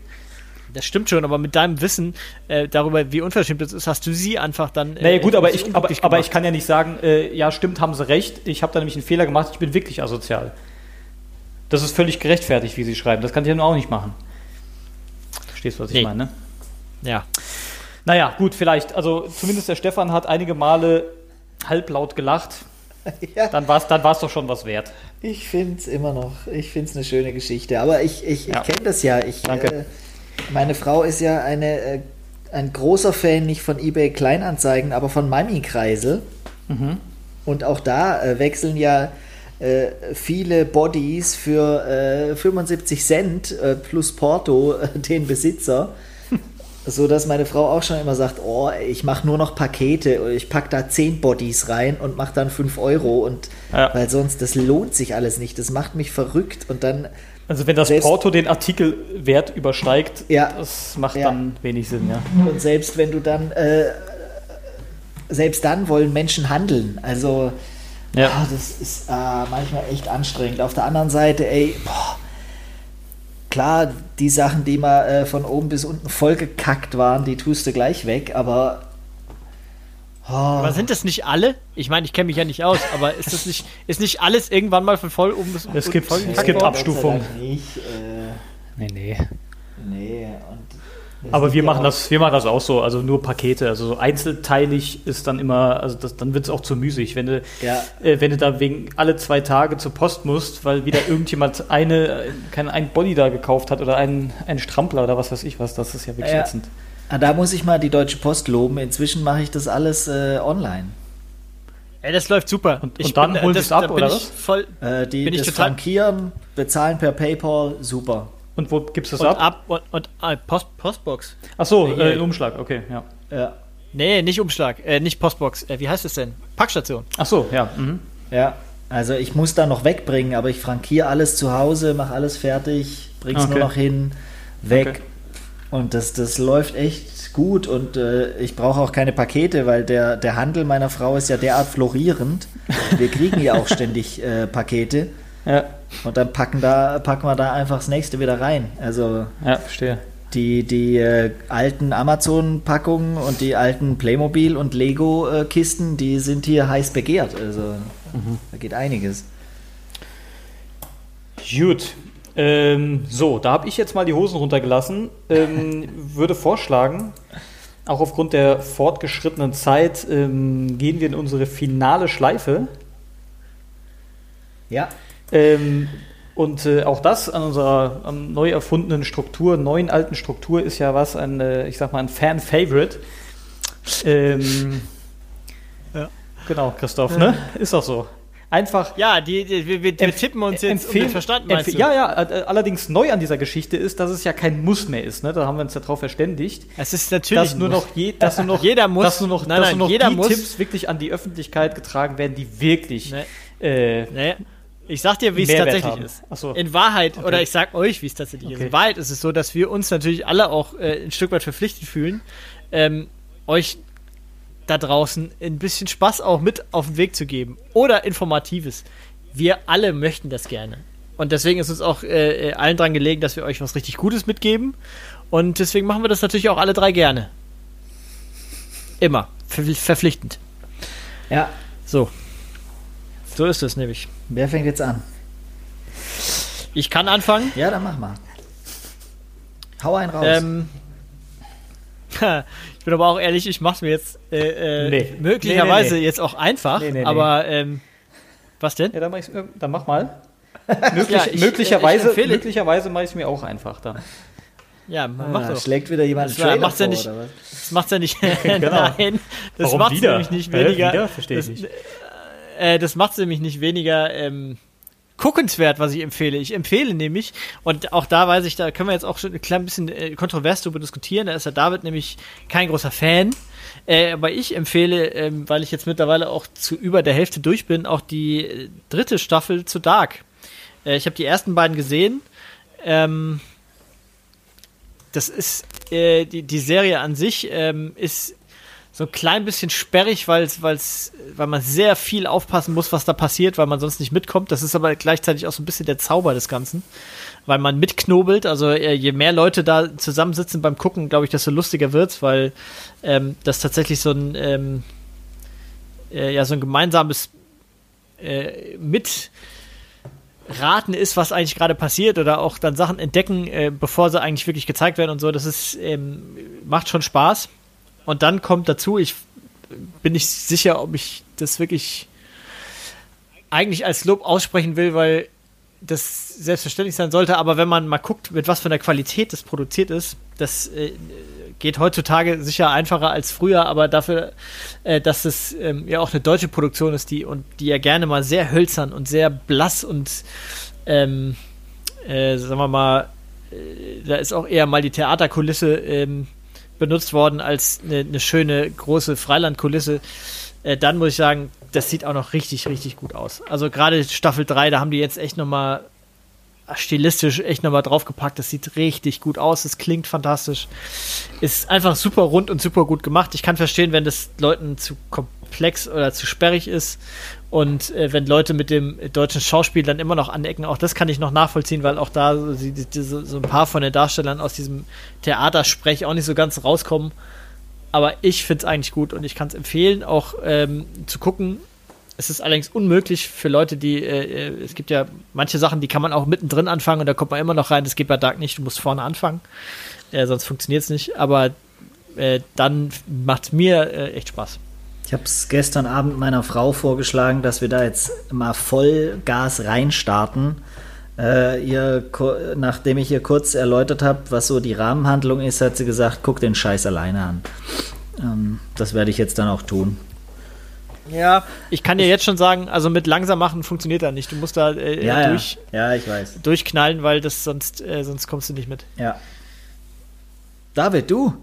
[SPEAKER 1] Das stimmt schon, aber mit deinem Wissen äh, darüber, wie unverschämt das ist, hast du sie einfach dann. Äh,
[SPEAKER 2] Naja gut, aber ich, aber, aber ich kann ja nicht sagen, äh, ja stimmt, haben sie recht, ich habe da nämlich einen Fehler gemacht, ich bin wirklich asozial. Das ist völlig gerechtfertigt, wie sie schreiben. Das kann ich ja nun auch nicht machen. Verstehst du, was ich
[SPEAKER 1] Nee.
[SPEAKER 2] meine? Ne?
[SPEAKER 1] Ja.
[SPEAKER 2] Naja, gut, vielleicht. Also zumindest der Stefan hat einige Male halblaut gelacht.
[SPEAKER 3] Ja.
[SPEAKER 2] Dann war es dann war's doch schon was wert.
[SPEAKER 3] Ich finde es immer noch, ich finde es eine schöne Geschichte. Aber ich, ich,
[SPEAKER 2] Ja.
[SPEAKER 3] ich kenne das ja. Ich,
[SPEAKER 2] Danke.
[SPEAKER 3] Äh, meine Frau ist ja eine, äh, ein großer Fan, nicht von eBay Kleinanzeigen, aber von Mami-Kreisel.
[SPEAKER 2] Mhm.
[SPEAKER 3] Und auch da äh, wechseln ja äh, viele Bodies für äh, 75 Cent äh, plus Porto äh, den Besitzer. So dass meine Frau auch schon immer sagt, oh, ich mache nur noch Pakete, oder ich packe da 10 Bodies rein und mache dann 5 Euro und
[SPEAKER 2] Ja.
[SPEAKER 3] weil sonst, das lohnt sich alles nicht, das macht mich verrückt und dann,
[SPEAKER 2] Also wenn das
[SPEAKER 3] Selbst-
[SPEAKER 2] Porto den Artikelwert übersteigt,
[SPEAKER 3] Ja.
[SPEAKER 2] das macht
[SPEAKER 3] Ja.
[SPEAKER 2] dann wenig Sinn, ja.
[SPEAKER 3] und selbst wenn du dann, äh, selbst dann wollen Menschen handeln, also
[SPEAKER 2] Ja.
[SPEAKER 3] ah, das ist äh, manchmal echt anstrengend. Auf der anderen Seite, ey, boah, klar, die Sachen, die mal äh, von oben bis unten vollgekackt waren, die tust du gleich weg, aber oh,
[SPEAKER 1] Aber sind das nicht alle? Ich meine, ich kenne mich ja nicht aus, aber ist das nicht, ist nicht alles irgendwann mal von voll um bis
[SPEAKER 2] Es gibt-
[SPEAKER 1] voll
[SPEAKER 2] es gibt Abstufungen.
[SPEAKER 3] Nicht, äh,
[SPEAKER 2] Nee, nee.
[SPEAKER 3] nee, und
[SPEAKER 2] Aber wir machen das, wir machen das auch so, also nur Pakete. Also so einzelteilig ist dann immer, also das, dann wird es auch zu müßig, wenn du,
[SPEAKER 3] Ja.
[SPEAKER 2] äh, wenn du da wegen alle zwei Tage zur Post musst, weil wieder irgendjemand eine, kein ein Body da gekauft hat oder einen, einen Strampler oder was weiß ich was, das ist ja wirklich
[SPEAKER 3] Ja.
[SPEAKER 2] ätzend.
[SPEAKER 3] Ah, Da muss ich mal die Deutsche Post loben. Inzwischen mache ich das alles äh, online.
[SPEAKER 1] Ey, das läuft super.
[SPEAKER 2] Und- und dann holen
[SPEAKER 1] das,
[SPEAKER 2] sie's ab,
[SPEAKER 1] da bin
[SPEAKER 2] oder
[SPEAKER 1] ich
[SPEAKER 2] was?
[SPEAKER 1] Voll,
[SPEAKER 3] Äh, die
[SPEAKER 1] Bin ich
[SPEAKER 3] das
[SPEAKER 1] total-
[SPEAKER 3] Frankieren, bezahlen per PayPal, super.
[SPEAKER 2] Und wo gibst du das
[SPEAKER 1] und
[SPEAKER 2] ab?
[SPEAKER 1] ab und, und ah, Post, Postbox.
[SPEAKER 2] Ach so, äh, Umschlag, okay, ja.
[SPEAKER 3] Ja,
[SPEAKER 1] Nee, nicht Umschlag, äh, nicht Postbox. Äh, wie heißt es denn? Packstation.
[SPEAKER 2] Ach so, ja. Mhm.
[SPEAKER 3] ja. Also ich muss da noch wegbringen, aber ich frankiere alles zu Hause, mache alles fertig, bring's
[SPEAKER 2] Okay.
[SPEAKER 3] nur noch hin, weg.
[SPEAKER 2] Okay.
[SPEAKER 3] Und das, das läuft echt gut und äh, ich brauche auch keine Pakete, weil der, der Handel meiner Frau ist ja derart florierend. Wir kriegen ja auch ständig äh, Pakete
[SPEAKER 2] Ja,
[SPEAKER 3] und dann packen, da, packen wir da einfach das nächste wieder rein. Also
[SPEAKER 2] ja, verstehe.
[SPEAKER 3] Die, die äh, alten Amazon-Packungen und die alten Playmobil- und Lego-Kisten, die sind hier heiß begehrt. Also da geht einiges.
[SPEAKER 2] Gut. Ähm, so, da habe ich jetzt mal die Hosen runtergelassen. Ähm, würde vorschlagen, auch aufgrund der fortgeschrittenen Zeit, ähm, gehen wir in unsere finale Schleife.
[SPEAKER 3] Ja,
[SPEAKER 2] Ähm, und äh, auch das an unserer am neu erfundenen Struktur, neuen alten Struktur, ist ja was, ein, äh, ich sag mal, ein Fan-Favorite. Ähm,
[SPEAKER 1] Ja.
[SPEAKER 2] Genau, Christoph, ne? Ist auch so. einfach.
[SPEAKER 1] Ja, die, die wir, wir, tippen uns jetzt
[SPEAKER 2] empfehlen,
[SPEAKER 1] verstanden,
[SPEAKER 2] meinst du? Ja, ja, äh, allerdings neu an dieser Geschichte ist, dass es ja kein Muss mehr ist. Ne? Da haben wir uns ja drauf verständigt.
[SPEAKER 1] Es ist natürlich
[SPEAKER 2] dass nur noch, je, dass nur noch
[SPEAKER 1] jeder muss,
[SPEAKER 2] dass nur noch,
[SPEAKER 1] nein,
[SPEAKER 2] dass
[SPEAKER 1] nein,
[SPEAKER 2] nur noch
[SPEAKER 1] jeder
[SPEAKER 2] die
[SPEAKER 1] muss,
[SPEAKER 2] Tipps wirklich an die Öffentlichkeit getragen werden, die wirklich
[SPEAKER 1] Nee.
[SPEAKER 2] äh,
[SPEAKER 1] Nee. Ich sag dir, wie es tatsächlich
[SPEAKER 2] haben.
[SPEAKER 1] ist.
[SPEAKER 2] So.
[SPEAKER 1] In Wahrheit, oder ich sag euch, wie es tatsächlich ist.
[SPEAKER 2] Okay.
[SPEAKER 1] In Wahrheit ist es so, dass wir uns natürlich alle auch äh, ein Stück weit verpflichtet fühlen, ähm, euch da draußen ein bisschen Spaß auch mit auf den Weg zu geben. Oder Informatives. Wir alle möchten das gerne. Und deswegen ist uns auch äh, äh, allen dran gelegen, dass wir euch was richtig Gutes mitgeben. Und deswegen machen wir das natürlich auch alle drei gerne. Immer. Ver verpflichtend.
[SPEAKER 3] Ja,
[SPEAKER 1] So. So ist es nämlich.
[SPEAKER 3] Wer fängt jetzt an?
[SPEAKER 1] Ich kann anfangen.
[SPEAKER 3] Ja, dann mach mal. Hau einen raus.
[SPEAKER 1] Ähm, ich bin aber auch ehrlich, ich mache es mir jetzt äh, äh,
[SPEAKER 2] Nee.
[SPEAKER 1] möglicherweise
[SPEAKER 2] Nee, nee, nee.
[SPEAKER 1] jetzt auch einfach,
[SPEAKER 2] Nee, nee, nee.
[SPEAKER 1] aber ähm, was denn?
[SPEAKER 2] Ja, dann, mach ich's, äh, dann mach mal. Möglich,
[SPEAKER 1] Ja, ich-
[SPEAKER 2] möglicherweise
[SPEAKER 1] ich empfehle-
[SPEAKER 2] möglicherweise mache ich es mir auch einfach dann.
[SPEAKER 1] Ja, mach
[SPEAKER 3] ah,
[SPEAKER 1] doch.
[SPEAKER 3] schlägt wieder jemand
[SPEAKER 1] Das
[SPEAKER 3] Trailer
[SPEAKER 1] macht's ja
[SPEAKER 3] vor,
[SPEAKER 1] nicht-
[SPEAKER 3] oder was?
[SPEAKER 1] Das macht's ja nicht.
[SPEAKER 2] Genau.
[SPEAKER 1] Nein, das
[SPEAKER 2] Warum
[SPEAKER 1] macht's
[SPEAKER 2] wieder?
[SPEAKER 1] nämlich nicht weniger.
[SPEAKER 2] wieder? Verstehe ich nicht.
[SPEAKER 1] Äh, das macht's nämlich nicht weniger ähm, guckenswert, was ich empfehle. Ich empfehle nämlich, und auch da weiß ich, da können wir jetzt auch schon ein klein bisschen äh, kontrovers darüber diskutieren. Da ist der David nämlich kein großer Fan. Äh, aber ich empfehle, ähm, weil ich jetzt mittlerweile auch zu über der Hälfte durch bin, auch die äh, dritte Staffel zu Dark. Äh, ich habe die ersten beiden gesehen. Ähm, das ist äh, die, die Serie an sich ähm, ist so ein klein bisschen sperrig, weil's, weil's, weil man sehr viel aufpassen muss, was da passiert, weil man sonst nicht mitkommt. Das ist aber gleichzeitig auch so ein bisschen der Zauber des Ganzen, weil man mitknobelt. Also äh, je mehr Leute da zusammensitzen beim Gucken, glaube ich, desto lustiger wird's, weil ähm, das tatsächlich so ein ähm, äh, ja so ein gemeinsames äh, mit ist, was eigentlich gerade passiert oder auch dann Sachen entdecken, äh, bevor sie eigentlich wirklich gezeigt werden und so. Das ist ähm, macht schon Spaß. Und dann kommt dazu, ich bin nicht sicher, ob ich das wirklich eigentlich als Lob aussprechen will, weil das selbstverständlich sein sollte, aber wenn man mal guckt, mit was für einer Qualität das produziert ist, das äh, geht heutzutage sicher einfacher als früher, aber dafür, äh, dass es ähm, ja auch eine deutsche Produktion ist, die und die ja gerne mal sehr hölzern und sehr blass und ähm, äh, sagen wir mal, äh, da ist auch eher mal die Theaterkulisse ähm, benutzt worden als eine, eine schöne große Freilandkulisse. Äh, dann muss ich sagen, das sieht auch noch richtig, richtig gut aus. Also gerade Staffel 3, da haben die jetzt echt nochmal stilistisch echt nochmal draufgepackt. Das sieht richtig gut aus, es klingt fantastisch. Ist einfach super rund und super gut gemacht. Ich kann verstehen, wenn das Leuten zu komplex oder zu sperrig ist. Und äh, wenn Leute mit dem deutschen Schauspiel dann immer noch anecken, auch das kann ich noch nachvollziehen, weil auch da so, die, die, so so ein paar von den Darstellern aus diesem Theatersprech auch nicht so ganz rauskommen. Aber ich finde es eigentlich gut und ich kann es empfehlen, auch ähm, zu gucken. Es ist allerdings unmöglich für Leute, die, äh, äh, es gibt ja manche Sachen, die kann man auch mittendrin anfangen und da kommt man immer noch rein. Das geht bei Dark nicht, du musst vorne anfangen. Äh, sonst funktioniert es nicht. Aber äh, dann macht mir äh, echt Spaß.
[SPEAKER 3] Ich habe es gestern Abend meiner Frau vorgeschlagen, dass wir da jetzt mal voll Gas reinstarten. Äh, ihr, nachdem ich ihr kurz erläutert habe, was so die Rahmenhandlung ist, hat sie gesagt, guck den Scheiß alleine an. Ähm, das werde ich jetzt dann auch tun.
[SPEAKER 1] Ja. Ich kann dir jetzt schon sagen, also mit langsam machen funktioniert da nicht. Du musst da äh,
[SPEAKER 3] Ja,
[SPEAKER 1] durch,
[SPEAKER 3] ja. ja, ich weiß.
[SPEAKER 1] durchknallen, weil das sonst, äh, sonst kommst du nicht mit.
[SPEAKER 3] Ja. David, du?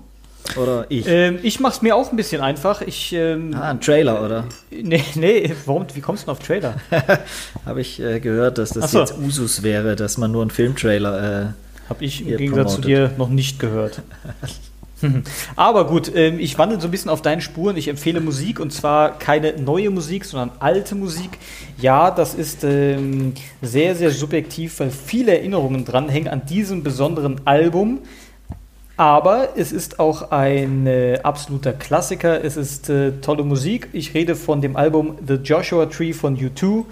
[SPEAKER 3] Oder ich?
[SPEAKER 2] Ähm, ich mache es mir auch ein bisschen einfach. Ich, ähm,
[SPEAKER 3] ah, ein Trailer, oder?
[SPEAKER 2] nee, nee, warum, wie kommst du denn auf Trailer?
[SPEAKER 3] Habe ich äh, gehört, dass das
[SPEAKER 2] so.
[SPEAKER 3] jetzt Usus wäre, dass man nur einen Filmtrailer. Äh,
[SPEAKER 2] Habe ich im Gegensatz zu
[SPEAKER 3] promotet.
[SPEAKER 2] dir noch nicht gehört. Aber gut, ähm, ich wandle so ein bisschen auf deinen Spuren. Ich empfehle Musik und zwar keine neue Musik, sondern alte Musik. Ja, das ist ähm, sehr, sehr subjektiv, weil viele Erinnerungen dranhängen an diesem besonderen Album. Aber es ist auch ein äh, absoluter Klassiker. Es ist äh, tolle Musik. Ich rede von dem Album The Joshua Tree von U2.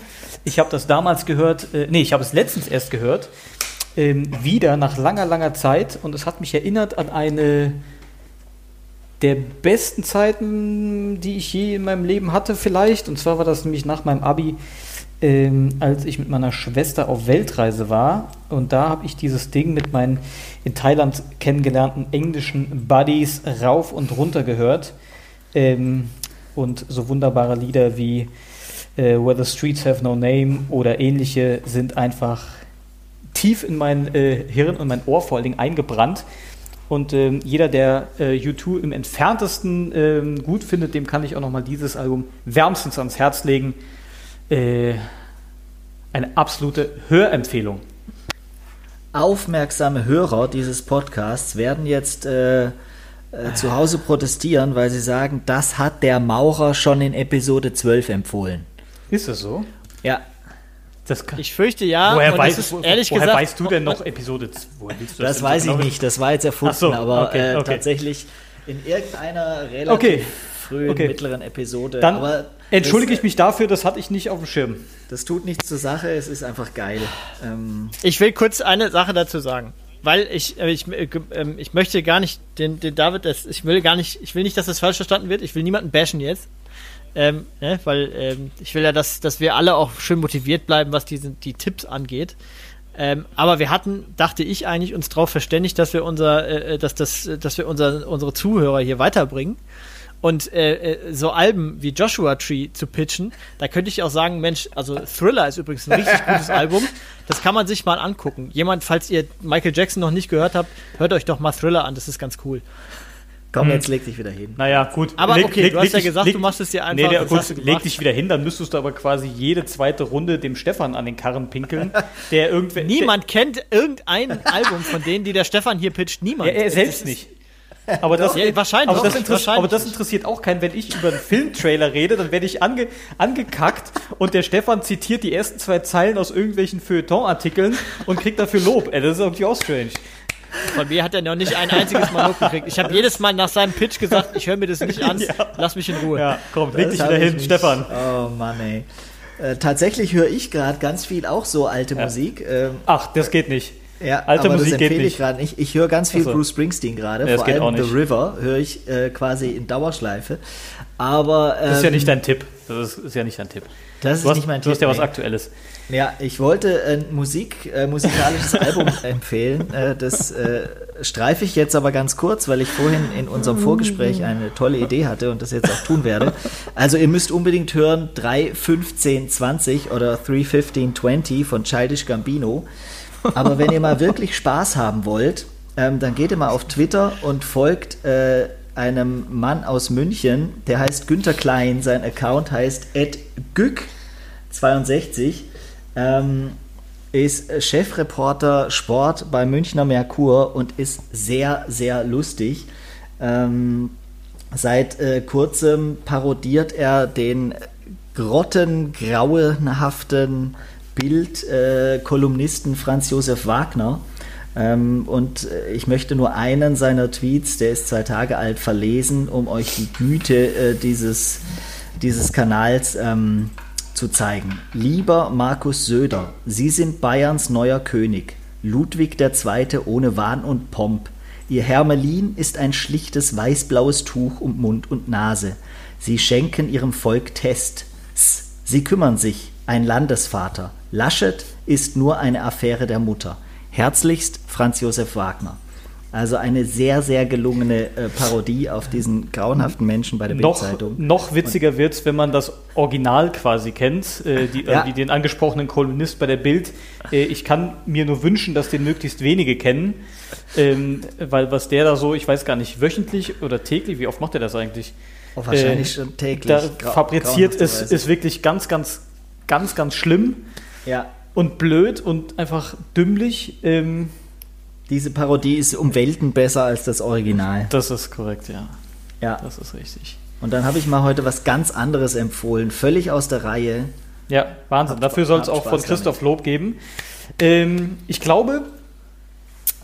[SPEAKER 2] Ich habe das damals gehört, äh, nee, ich habe es letztens erst gehört ähm, wieder nach langer, langer Zeit und es hat mich erinnert an eine der besten Zeiten, die ich je in meinem Leben hatte, vielleicht. Und zwar war das nämlich nach meinem Abi, ähm, als ich mit meiner Schwester auf Weltreise war. Und da habe ich dieses Ding mit meinen in Thailand kennengelernten englischen Buddies rauf und runter gehört. Ähm, und so wunderbare Lieder wie äh, Where the Streets Have No Name oder ähnliche sind einfach tief in mein äh, Hirn und mein Ohr vor allen Dingen eingebrannt. Und ähm, jeder, der äh, U2 im entferntesten ähm, gut findet, dem kann ich auch nochmal dieses Album wärmstens ans Herz legen. Äh, eine absolute Hörempfehlung.
[SPEAKER 3] Aufmerksame Hörer dieses Podcasts werden jetzt äh, äh, zu Hause protestieren, weil sie sagen, das hat der Maurer schon in Episode 12 empfohlen.
[SPEAKER 2] Ist das so?
[SPEAKER 3] Ja,
[SPEAKER 2] Das kann,
[SPEAKER 1] Ich fürchte ja.
[SPEAKER 2] woher
[SPEAKER 1] und
[SPEAKER 2] weißt,
[SPEAKER 1] das ist
[SPEAKER 2] wo-
[SPEAKER 1] ehrlich
[SPEAKER 2] woher
[SPEAKER 1] gesagt,
[SPEAKER 2] weißt du denn noch Episode 2? Woher willst du
[SPEAKER 3] das
[SPEAKER 2] denn
[SPEAKER 3] weiß
[SPEAKER 2] so
[SPEAKER 3] ich
[SPEAKER 2] genau
[SPEAKER 3] nicht, das war jetzt erfunden,
[SPEAKER 2] so,
[SPEAKER 3] aber
[SPEAKER 2] okay,
[SPEAKER 3] äh,
[SPEAKER 2] okay.
[SPEAKER 3] tatsächlich in irgendeiner relativ
[SPEAKER 2] Okay,
[SPEAKER 3] frühen,
[SPEAKER 2] okay.
[SPEAKER 3] mittleren Episode.
[SPEAKER 2] Dann
[SPEAKER 3] aber
[SPEAKER 2] entschuldige
[SPEAKER 3] das,
[SPEAKER 2] ich mich dafür, das hatte ich nicht auf dem Schirm.
[SPEAKER 3] Das tut nichts zur Sache, es ist einfach geil. Ähm,
[SPEAKER 1] Ich will kurz eine Sache dazu sagen. Weil ich, äh, ich, äh, ähm, ich möchte gar nicht den, den David, das, ich will gar nicht, ich will nicht, dass das falsch verstanden wird. Ich will niemanden bashen jetzt. Ähm, ne, weil ähm, ich will ja, dass, dass wir alle auch schön motiviert bleiben, was diese, die Tipps angeht. Ähm, aber wir hatten, dachte ich eigentlich, uns darauf verständigt, dass wir unser, äh, äh, dass das, dass wir unser, unsere Zuhörer hier weiterbringen. Und äh, äh, so Alben wie Joshua Tree zu pitchen, da könnte ich auch sagen, Mensch, also Thriller ist übrigens ein richtig gutes Album. Das kann man sich mal angucken. Jemand, falls ihr Michael Jackson noch nicht gehört habt, hört euch doch mal Thriller an, das ist ganz cool.
[SPEAKER 3] komm, jetzt leg dich wieder hin.
[SPEAKER 2] Naja, gut.
[SPEAKER 1] Aber okay, du hast ja gesagt, du machst es dir einfach,
[SPEAKER 2] Nee, der, gut, leg dich wieder hin, dann müsstest du aber quasi jede zweite Runde dem Stefan an den Karren pinkeln, der irgendwer.
[SPEAKER 1] Niemand kennt irgendein Album von denen, die der Stefan hier pitcht. Niemand.
[SPEAKER 2] Der, er, er selbst
[SPEAKER 1] ist-
[SPEAKER 2] nicht. Aber das,
[SPEAKER 1] Ja, wahrscheinlich.
[SPEAKER 2] aber, das
[SPEAKER 1] wahrscheinlich
[SPEAKER 2] aber das interessiert auch keinen, wenn ich über einen Filmtrailer rede, dann werde ich ange, angekackt und der Stefan zitiert die ersten zwei Zeilen aus irgendwelchen Feuilleton-Artikeln und kriegt dafür Lob. Ey, das ist irgendwie auch strange.
[SPEAKER 1] Von mir hat er noch nicht ein einziges Mal Lob gekriegt. Ich habe jedes Mal nach seinem Pitch gesagt, ich höre mir das nicht an, lass mich in Ruhe.
[SPEAKER 2] Ja, komm, leg dich wieder hin,
[SPEAKER 3] nicht.
[SPEAKER 2] Stefan.
[SPEAKER 3] Oh Mann, ey. Äh, tatsächlich höre ich gerade ganz viel auch so alte Musik. Ähm,
[SPEAKER 2] Ach, das geht nicht.
[SPEAKER 3] Ja,
[SPEAKER 2] Alte
[SPEAKER 3] aber
[SPEAKER 2] Musik
[SPEAKER 3] das
[SPEAKER 2] geht
[SPEAKER 3] empfehle ich gerade nicht. Ich höre ganz viel
[SPEAKER 2] so.
[SPEAKER 3] Bruce Springsteen gerade.
[SPEAKER 2] Ja,
[SPEAKER 3] Vor
[SPEAKER 2] geht
[SPEAKER 3] allem
[SPEAKER 2] auch nicht.
[SPEAKER 3] The River höre ich äh, quasi in Dauerschleife. Aber ähm,
[SPEAKER 2] Das ist ja nicht dein Tipp. Das ist, ist ja nicht dein Tipp.
[SPEAKER 3] das ist
[SPEAKER 2] Du hast,
[SPEAKER 3] nicht mein
[SPEAKER 2] du hast ja
[SPEAKER 3] Tipp,
[SPEAKER 2] was
[SPEAKER 3] nee.
[SPEAKER 2] Aktuelles.
[SPEAKER 3] Ja, ich wollte ein Musik, äh, musikalisches Album empfehlen. Äh, das äh, streife ich jetzt aber ganz kurz, weil ich vorhin in unserem Vorgespräch eine tolle Idee hatte und das jetzt auch tun werde. Also ihr müsst unbedingt hören 3.15.20 oder 3.15.20 von Childish Gambino. Aber wenn ihr mal wirklich Spaß haben wollt, ähm, dann geht ihr mal auf Twitter und folgt äh, einem Mann aus München, der heißt Günther Klein. Sein Account heißt @gück62. Ähm, ist Chefreporter Sport bei Münchner Merkur und ist sehr, sehr lustig. Ähm, seit äh, kurzem parodiert er den grottengrauenhaften Bild-Kolumnisten Franz Josef Wagner. Ähm, und äh, ich möchte nur einen seiner Tweets, der ist zwei Tage alt, verlesen, um euch die Güte äh, dieses, dieses Kanals ähm, zu zeigen. Lieber Markus Söder, Sie sind Bayerns neuer König. Ludwig II. ohne Wahn und Pomp. Ihr Hermelin ist ein schlichtes weißblaues Tuch um Mund und Nase. Sie schenken ihrem Volk Tests. Sie kümmern sich, ein Landesvater. Laschet ist nur eine Affäre der Mutter. Herzlichst Franz Josef Wagner. Also eine sehr, sehr gelungene äh, Parodie auf diesen grauenhaften Menschen bei der
[SPEAKER 2] Noch,
[SPEAKER 3] Bildzeitung.
[SPEAKER 2] noch witziger wird's, wenn man das Original quasi kennt, äh, die,
[SPEAKER 3] Ja.
[SPEAKER 2] äh, den angesprochenen Kolumnist bei der Bild. Äh, ich kann mir nur wünschen, dass den möglichst wenige kennen, ähm, weil was der da so, ich weiß gar nicht, wöchentlich oder täglich, wie oft macht er das eigentlich?
[SPEAKER 3] Oh, wahrscheinlich
[SPEAKER 2] Äh,
[SPEAKER 3] schon täglich.
[SPEAKER 2] Da fabriziert ist, ist wirklich ganz, ganz, ganz, ganz schlimm
[SPEAKER 3] Ja,
[SPEAKER 2] und blöd und einfach dümmlich. Ähm,
[SPEAKER 3] diese Parodie ist um Welten besser als das Original.
[SPEAKER 2] das ist korrekt, ja.
[SPEAKER 3] Ja,
[SPEAKER 2] Das ist richtig.
[SPEAKER 3] und dann habe ich mal heute was ganz anderes empfohlen, völlig aus der Reihe.
[SPEAKER 2] Ja, Wahnsinn.
[SPEAKER 3] Habt
[SPEAKER 2] Dafür soll es auch
[SPEAKER 3] Spaß
[SPEAKER 2] von Christoph Lob geben. Ähm, ich glaube,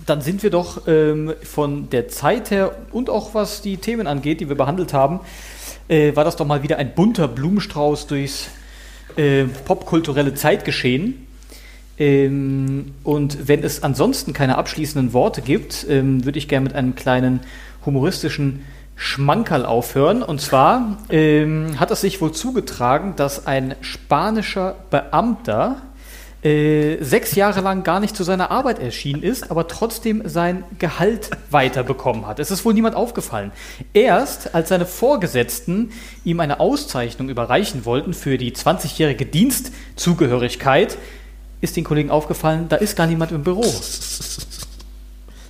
[SPEAKER 2] dann sind wir doch ähm, von der Zeit her und auch was die Themen angeht, die wir behandelt haben, äh, war das doch mal wieder ein bunter Blumenstrauß durchs äh, popkulturelle Zeitgeschehen. Ähm, und wenn es ansonsten keine abschließenden Worte gibt, ähm, würde ich gerne mit einem kleinen humoristischen Schmankerl aufhören. Und zwar ähm, hat es sich wohl zugetragen, dass ein spanischer Beamter äh, sechs Jahre lang gar nicht zu seiner Arbeit erschienen ist, aber trotzdem sein Gehalt weiterbekommen hat. Es ist wohl niemand aufgefallen. Erst als seine Vorgesetzten ihm eine Auszeichnung überreichen wollten für die 20-jährige Dienstzugehörigkeit, ist den Kollegen aufgefallen, da ist gar niemand im Büro.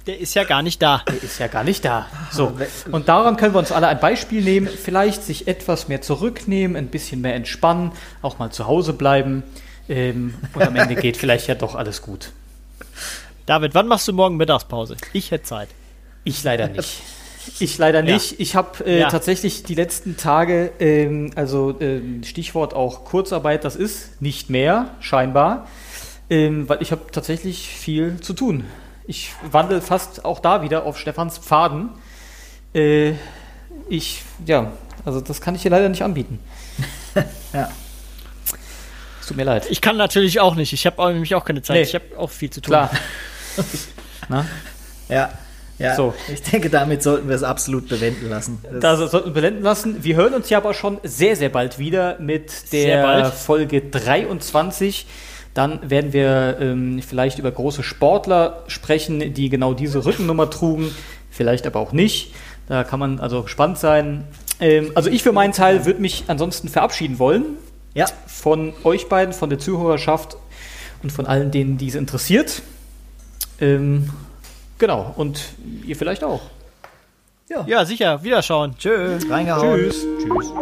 [SPEAKER 1] Der ist ja gar nicht da.
[SPEAKER 2] Der ist ja gar nicht da. So, und daran können wir uns alle ein Beispiel nehmen. Vielleicht sich etwas mehr zurücknehmen, ein bisschen mehr entspannen, auch mal zu Hause bleiben. Ähm, und am Ende geht vielleicht ja doch alles gut.
[SPEAKER 1] David, wann machst du morgen Mittagspause? Ich hätte Zeit.
[SPEAKER 2] Ich leider nicht. Ich leider nicht. Ja. Ich habe äh, ja. tatsächlich die letzten Tage, ähm, also äh, Stichwort auch Kurzarbeit, das ist nicht mehr, scheinbar, ähm, weil ich habe tatsächlich viel zu tun. Ich wandle fast auch da wieder auf Stefans Pfaden. Äh, ich, ja, also das kann ich dir leider nicht anbieten.
[SPEAKER 1] ja. Es tut mir leid. Ich kann natürlich auch nicht. Ich habe nämlich auch keine Zeit. Nee. Ich habe auch viel zu tun.
[SPEAKER 3] Klar. ja. Ja, so. ich denke, damit sollten wir es absolut bewenden lassen.
[SPEAKER 2] Das, das sollten wir bewenden lassen. Wir hören uns ja aber schon sehr, sehr bald wieder mit der Folge 23. Dann werden wir ähm, vielleicht über große Sportler sprechen, die genau diese Rückennummer trugen, vielleicht aber auch nicht. Da kann man also gespannt sein. Ähm, also ich für meinen Teil würde mich ansonsten verabschieden wollen. Ja. Von euch beiden, von der Zuhörerschaft und von allen, denen dies interessiert. Ähm, genau, und ihr vielleicht auch.
[SPEAKER 1] Ja, ja sicher. Wiederschauen.
[SPEAKER 3] Tschö.
[SPEAKER 1] Reingehauen. Tschüss. Tschüss.